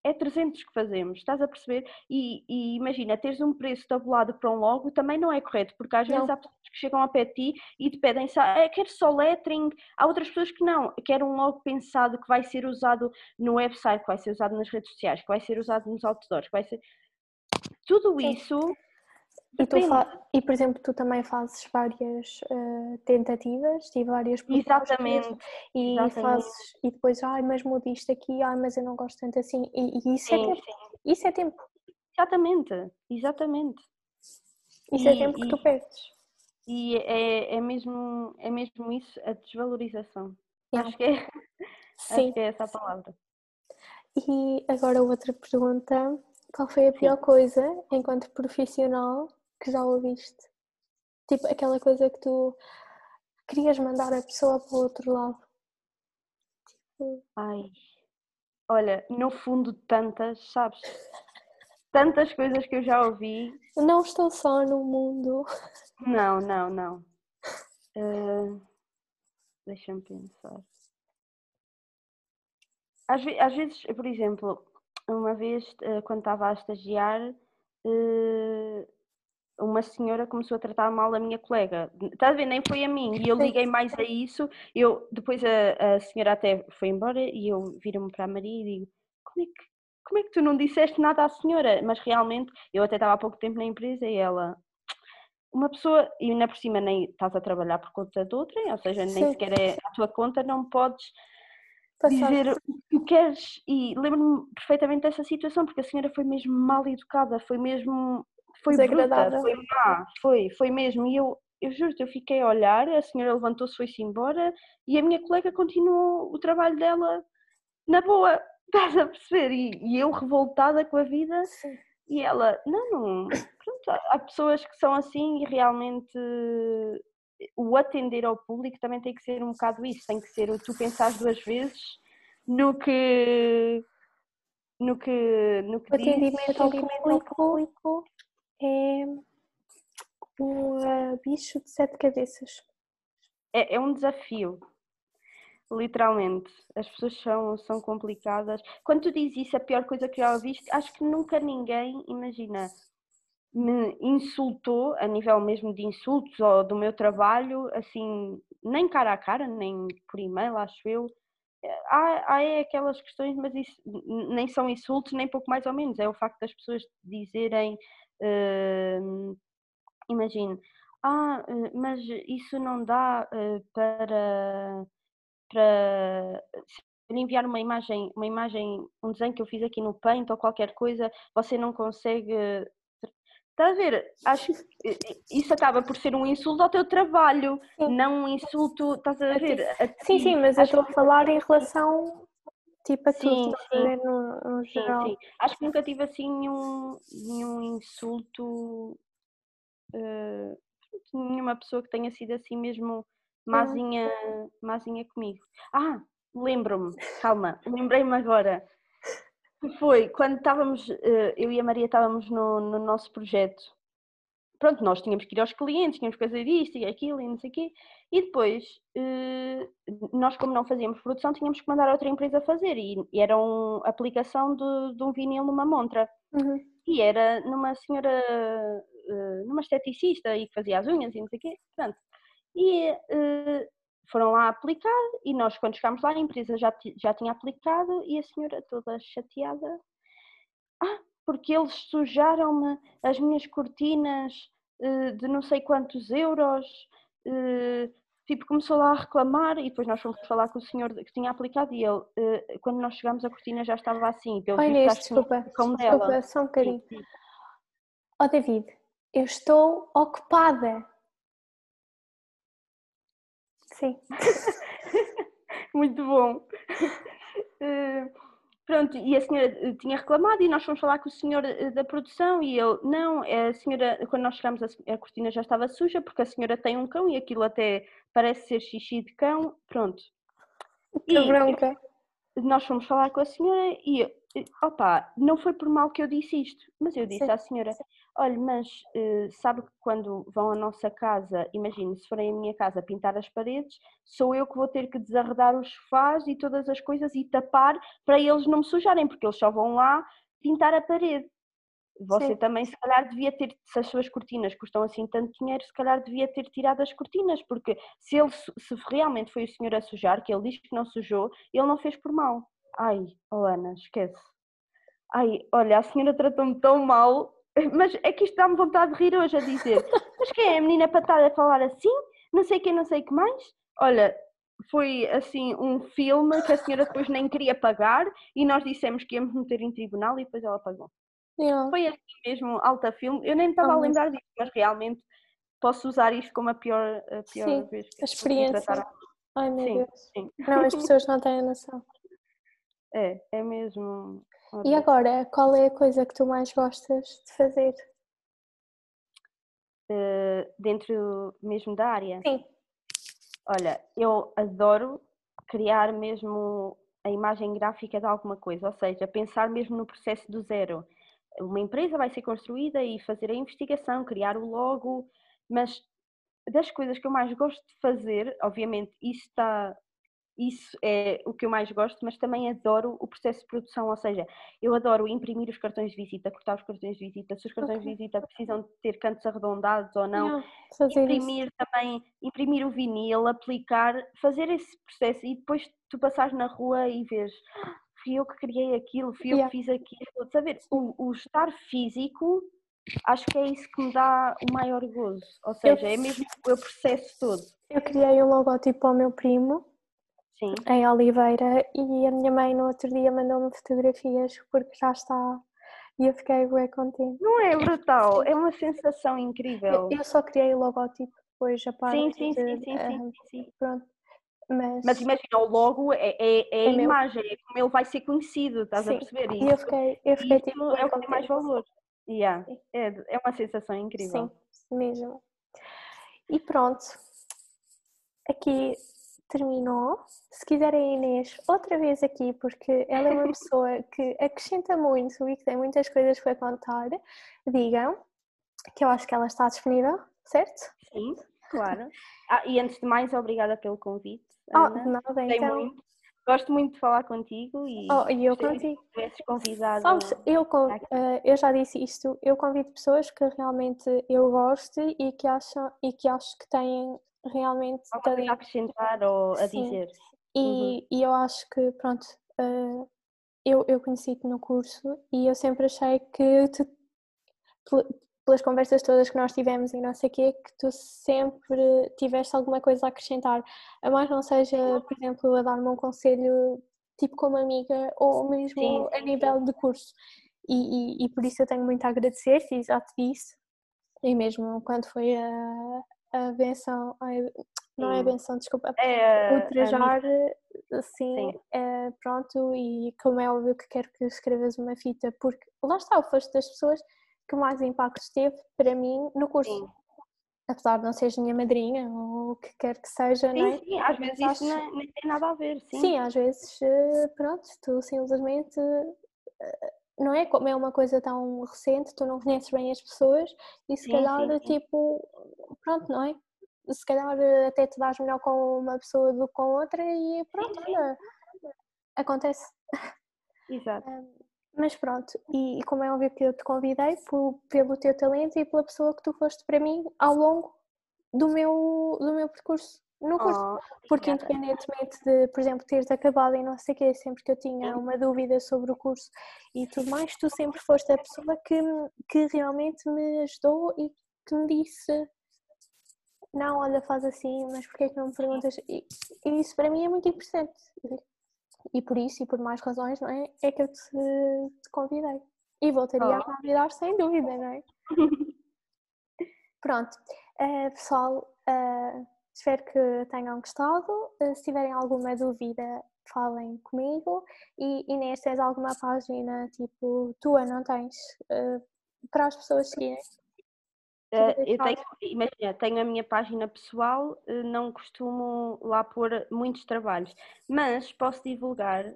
é 300 que fazemos, estás a perceber? E, e, imagina, teres um preço tabulado para um logo também não é correto, porque às vezes não. há pessoas que chegam ao pé de ti e te pedem, ah, quero só lettering, há outras pessoas que não, querem um logo pensado que vai ser usado no website, que vai ser usado nas redes sociais, que vai ser usado nos outdoors, que vai ser... Tudo isso e, tu e, por exemplo, tu também fazes várias uh, tentativas e várias propostas Exatamente. E, Exatamente. Fazes, e depois, ai, mas muda isto aqui, ai, mas eu não gosto tanto assim. E, e isso é sim, é tempo. Sim. Isso é tempo. Exatamente, exatamente. Isso é e, é tempo que tu perdes. E é, é, mesmo, é mesmo isso, a desvalorização. É. Acho, que é, acho que é essa a palavra. E agora outra pergunta. Qual foi a pior Sim. coisa enquanto profissional que já ouviste? Tipo, aquela coisa que tu querias mandar a pessoa para o outro lado. Tipo... Ai, olha, no fundo tantas, sabes? Tantas coisas que eu já ouvi. Não estou só no mundo. Não, não, não. Uh, Deixa-me pensar. Às, às vezes, por exemplo, uma vez, eh, quando estava a estagiar, eh, uma senhora começou a tratar mal a minha colega. Estás a ver? Nem foi a mim. E eu liguei mais a isso. Eu, depois a, a senhora até foi embora e eu viro-me para a Maria e digo: como é, que, como é que tu não disseste nada à senhora? Mas realmente, eu até estava há pouco tempo na empresa e ela. Uma pessoa, e ainda por cima nem estás a trabalhar por conta de outra, ou seja, nem Sim. sequer é a tua conta, não podes dizer o que tu queres. E lembro-me perfeitamente dessa situação, porque a senhora foi mesmo mal educada, foi mesmo. Foi bruta, foi má, foi, foi mesmo. E eu, eu juro-te, eu fiquei a olhar, a senhora levantou-se, foi-se embora e a minha colega continuou o trabalho dela na boa, estás a perceber? E, e eu revoltada com a vida Sim. e ela, não, não, pronto, há pessoas que são assim e realmente o atender ao público também tem que ser um bocado isso, tem que ser o tu pensar duas vezes no que no que no que o atendimento ao público, público é um uh, bicho de sete cabeças. É, é um desafio, literalmente. As pessoas são, são complicadas. Quando tu dizes isso, a pior coisa que já ouviste, acho que nunca ninguém, imagina, me insultou a nível mesmo de insultos ou do meu trabalho, assim, nem cara a cara, nem por e-mail, acho eu. Há, há é aquelas questões, mas isso nem são insultos, nem pouco mais ou menos. É o facto das pessoas dizerem, uh, imagine, ah, eh, mas isso não dá uh, para, para enviar uma imagem, uma imagem, um desenho que eu fiz aqui no Paint ou qualquer coisa, você não consegue Estás a ver? Acho que isso acaba por ser um insulto ao teu trabalho, sim. não um insulto, estás a ver? A sim, sim, mas eu estou a falar em relação tipo a sim, tudo, sim. No, no geral. Sim, sim. Acho que nunca tive assim nenhum, nenhum insulto, uh, nenhuma pessoa que tenha sido assim mesmo mazinha, mazinha comigo. Ah, lembro-me, calma, lembrei-me agora foi quando estávamos, eh, eu e a Maria estávamos no, no, nosso projeto. Pronto, nós tínhamos que ir aos clientes, tínhamos que fazer isto e aquilo e não sei o quê. E depois, eh, nós como não fazíamos produção, tínhamos que mandar a outra empresa fazer. E, era uma aplicação de, de um vinil numa montra. Uhum. E era numa senhora, eh, numa esteticista e que fazia as unhas e não sei o quê. Pronto. E foram lá aplicar e nós, quando chegámos lá, a empresa já, já tinha aplicado e a senhora toda chateada. Ah, porque eles sujaram-me as minhas cortinas de não sei quantos euros. Uh, tipo, começou lá a reclamar e depois nós fomos falar com o senhor que tinha aplicado e ele, uh, quando nós chegámos, a cortina já estava assim. Pelo Olha, visto, desculpa, desculpa, dela. só um bocadinho. Ó oh, David, eu estou ocupada. Sim. Muito bom. Uh, pronto, e a senhora eh, tinha reclamado e nós fomos falar com o senhor eh, da produção e ele, não, a senhora, quando nós chegamos a, cortina já estava suja porque a senhora tem um cão e aquilo até parece ser xixi de cão, pronto. Que e, bronca. Nós fomos falar com a senhora e opa, não foi por mal que eu disse isto, mas eu disse sim, à senhora, sim. olha, mas uh, sabe que quando vão à nossa casa, imagine, se forem à minha casa pintar as paredes, sou eu que vou ter que desarredar os sofás e todas as coisas e tapar para eles não me sujarem, porque eles só vão lá pintar a parede. Você Sim. também, se calhar, devia ter, se as suas cortinas custam assim tanto dinheiro, se calhar devia ter tirado as cortinas, porque se ele se realmente foi o senhor a sujar, que ele diz que não sujou, ele não fez por mal. Ai, oh Ana, esquece. Ai, olha, a senhora tratou-me tão mal, mas é que isto dá-me vontade de rir hoje a dizer. Mas quem é a menina estar a falar assim? Não sei quem, não sei o que mais. Olha, foi assim um filme que a senhora depois nem queria pagar e nós dissemos que íamos meter em tribunal e depois ela pagou. Yeah. Foi assim mesmo, alta filme. Eu nem estava a lembrar disso, mas realmente posso usar isto como a pior, a pior sim, vez que a experiência. Ai meu sim, Deus. Sim. Não, as pessoas não têm noção. É, é mesmo. E agora, qual é a coisa que tu mais gostas de fazer? Uh, dentro mesmo da área? Sim. Olha, eu adoro criar mesmo a imagem gráfica de alguma coisa, ou seja, pensar mesmo no processo do zero. Uma empresa vai ser construída e fazer a investigação, criar o logo, mas das coisas que eu mais gosto de fazer, obviamente, isso está isso é o que eu mais gosto, mas também adoro o processo de produção, ou seja, eu adoro imprimir os cartões de visita, cortar os cartões de visita, se os cartões okay. de visita precisam ter cantos arredondados ou não, imprimir isso. também, imprimir o vinil, aplicar, fazer esse processo e depois tu passares na rua e vês fui eu que criei aquilo, fui yeah. eu que fiz aquilo, saber, o, o estar físico acho que é isso que me dá o maior gozo, ou seja, eu, é mesmo o processo todo. Eu criei o logotipo ao meu primo Sim. em Oliveira e a minha mãe no outro dia mandou-me fotografias porque já está e eu fiquei bem contente. Não é brutal? É uma sensação incrível. Eu, eu só criei o logotipo depois a parte sim, sim, sim, sim, sim, sim, sim. Pronto. Mas, Mas imagina, o logo é, é, é, é a meu... imagem, é como ele vai ser conhecido, estás sim. a perceber? E eu fiquei, eu fiquei tipo, é o que tem mais valor. Yeah. É, é uma sensação incrível. Sim, mesmo. E pronto, aqui terminou. Se quiserem a Inês outra vez aqui, porque ela é uma pessoa que acrescenta muito e que tem muitas coisas para contar, digam que eu acho que ela está disponível, certo? Sim, claro. Ah, e antes de mais, obrigada pelo convite. Oh, Ana. Oh, nada, então. Muito. Gosto muito de falar contigo e, oh, e eu contigo. Convidado. Sabes, eu, uh, eu já disse isto, eu convido pessoas que realmente eu gosto e que acham e que acho que têm realmente. Alguma a acrescentar ou a Sim. dizer. E, uhum. e eu acho que, pronto, uh, eu, eu conheci-te no curso e eu sempre achei que, te, pelas conversas todas que nós tivemos e não sei o quê, que tu sempre tiveste alguma coisa a acrescentar. A mais não seja, por exemplo, a dar-me um conselho tipo como amiga ou mesmo sim, a nível de curso. E, e, e, por isso eu tenho muito a agradecer-te e já te disse. E mesmo quando foi a, a benção, não é a benção, desculpa, é, o trajar, assim, é, pronto, e como é óbvio que quero que escrevas uma fita, porque lá está, foste das pessoas que mais impacto teve para mim no curso. Sim. Apesar de não seres minha madrinha ou o que quer que seja, sim, não é? Sim, às vezes isso não, nem tem nada a ver, sim. Sim, às vezes, eh, pronto, tu simplesmente eh, não é? Como é uma coisa tão recente, tu não conheces bem as pessoas e se sim, calhar, sim, sim. tipo, pronto, não é? Se calhar até te dás melhor com uma pessoa do que com outra e pronto, olha, acontece. Exato. Mas pronto, e, como é óbvio que eu te convidei por, pelo teu talento e pela pessoa que tu foste para mim ao longo do meu, do meu percurso no curso. Oh, porque independentemente de, por exemplo, teres acabado e não sei o quê, sempre que eu tinha uma dúvida sobre o curso e tudo mais, tu sempre foste a pessoa que, que realmente me ajudou e que me disse não, olha, faz assim, mas porquê é que não me perguntas? E, e, isso para mim é muito importante. E por isso, e por mais razões, não é? É que eu te, te convidei. E voltaria oh. a convidar sem dúvida, não é? Pronto. Uh, pessoal, uh, Espero que tenham gostado. Eh, se tiverem alguma dúvida, falem comigo. E Inês, tens alguma página tipo tua, não tens? Uh, para as pessoas seguirem? Uh, eu tenho, imagina, tenho a minha página pessoal, não costumo lá pôr muitos trabalhos, mas posso divulgar uh,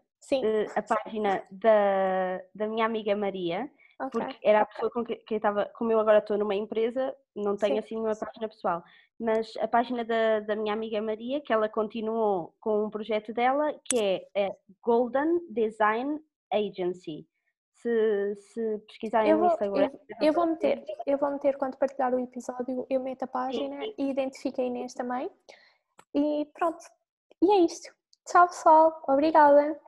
a página da, da minha amiga Maria, okay. porque era a pessoa com que, que eu estava, como eu agora estou numa empresa, não tenho Sim. assim uma página pessoal, mas a página da, da minha amiga Maria, que ela continuou com um projeto dela, que é, é Golden Design Agency. Se, se pesquisarem no Instagram. Eu, eu, vou meter, eu vou meter quando partilhar o episódio, eu meto a página sim. e identifico a Inês também. E pronto. E é isto. Tchau pessoal, obrigada.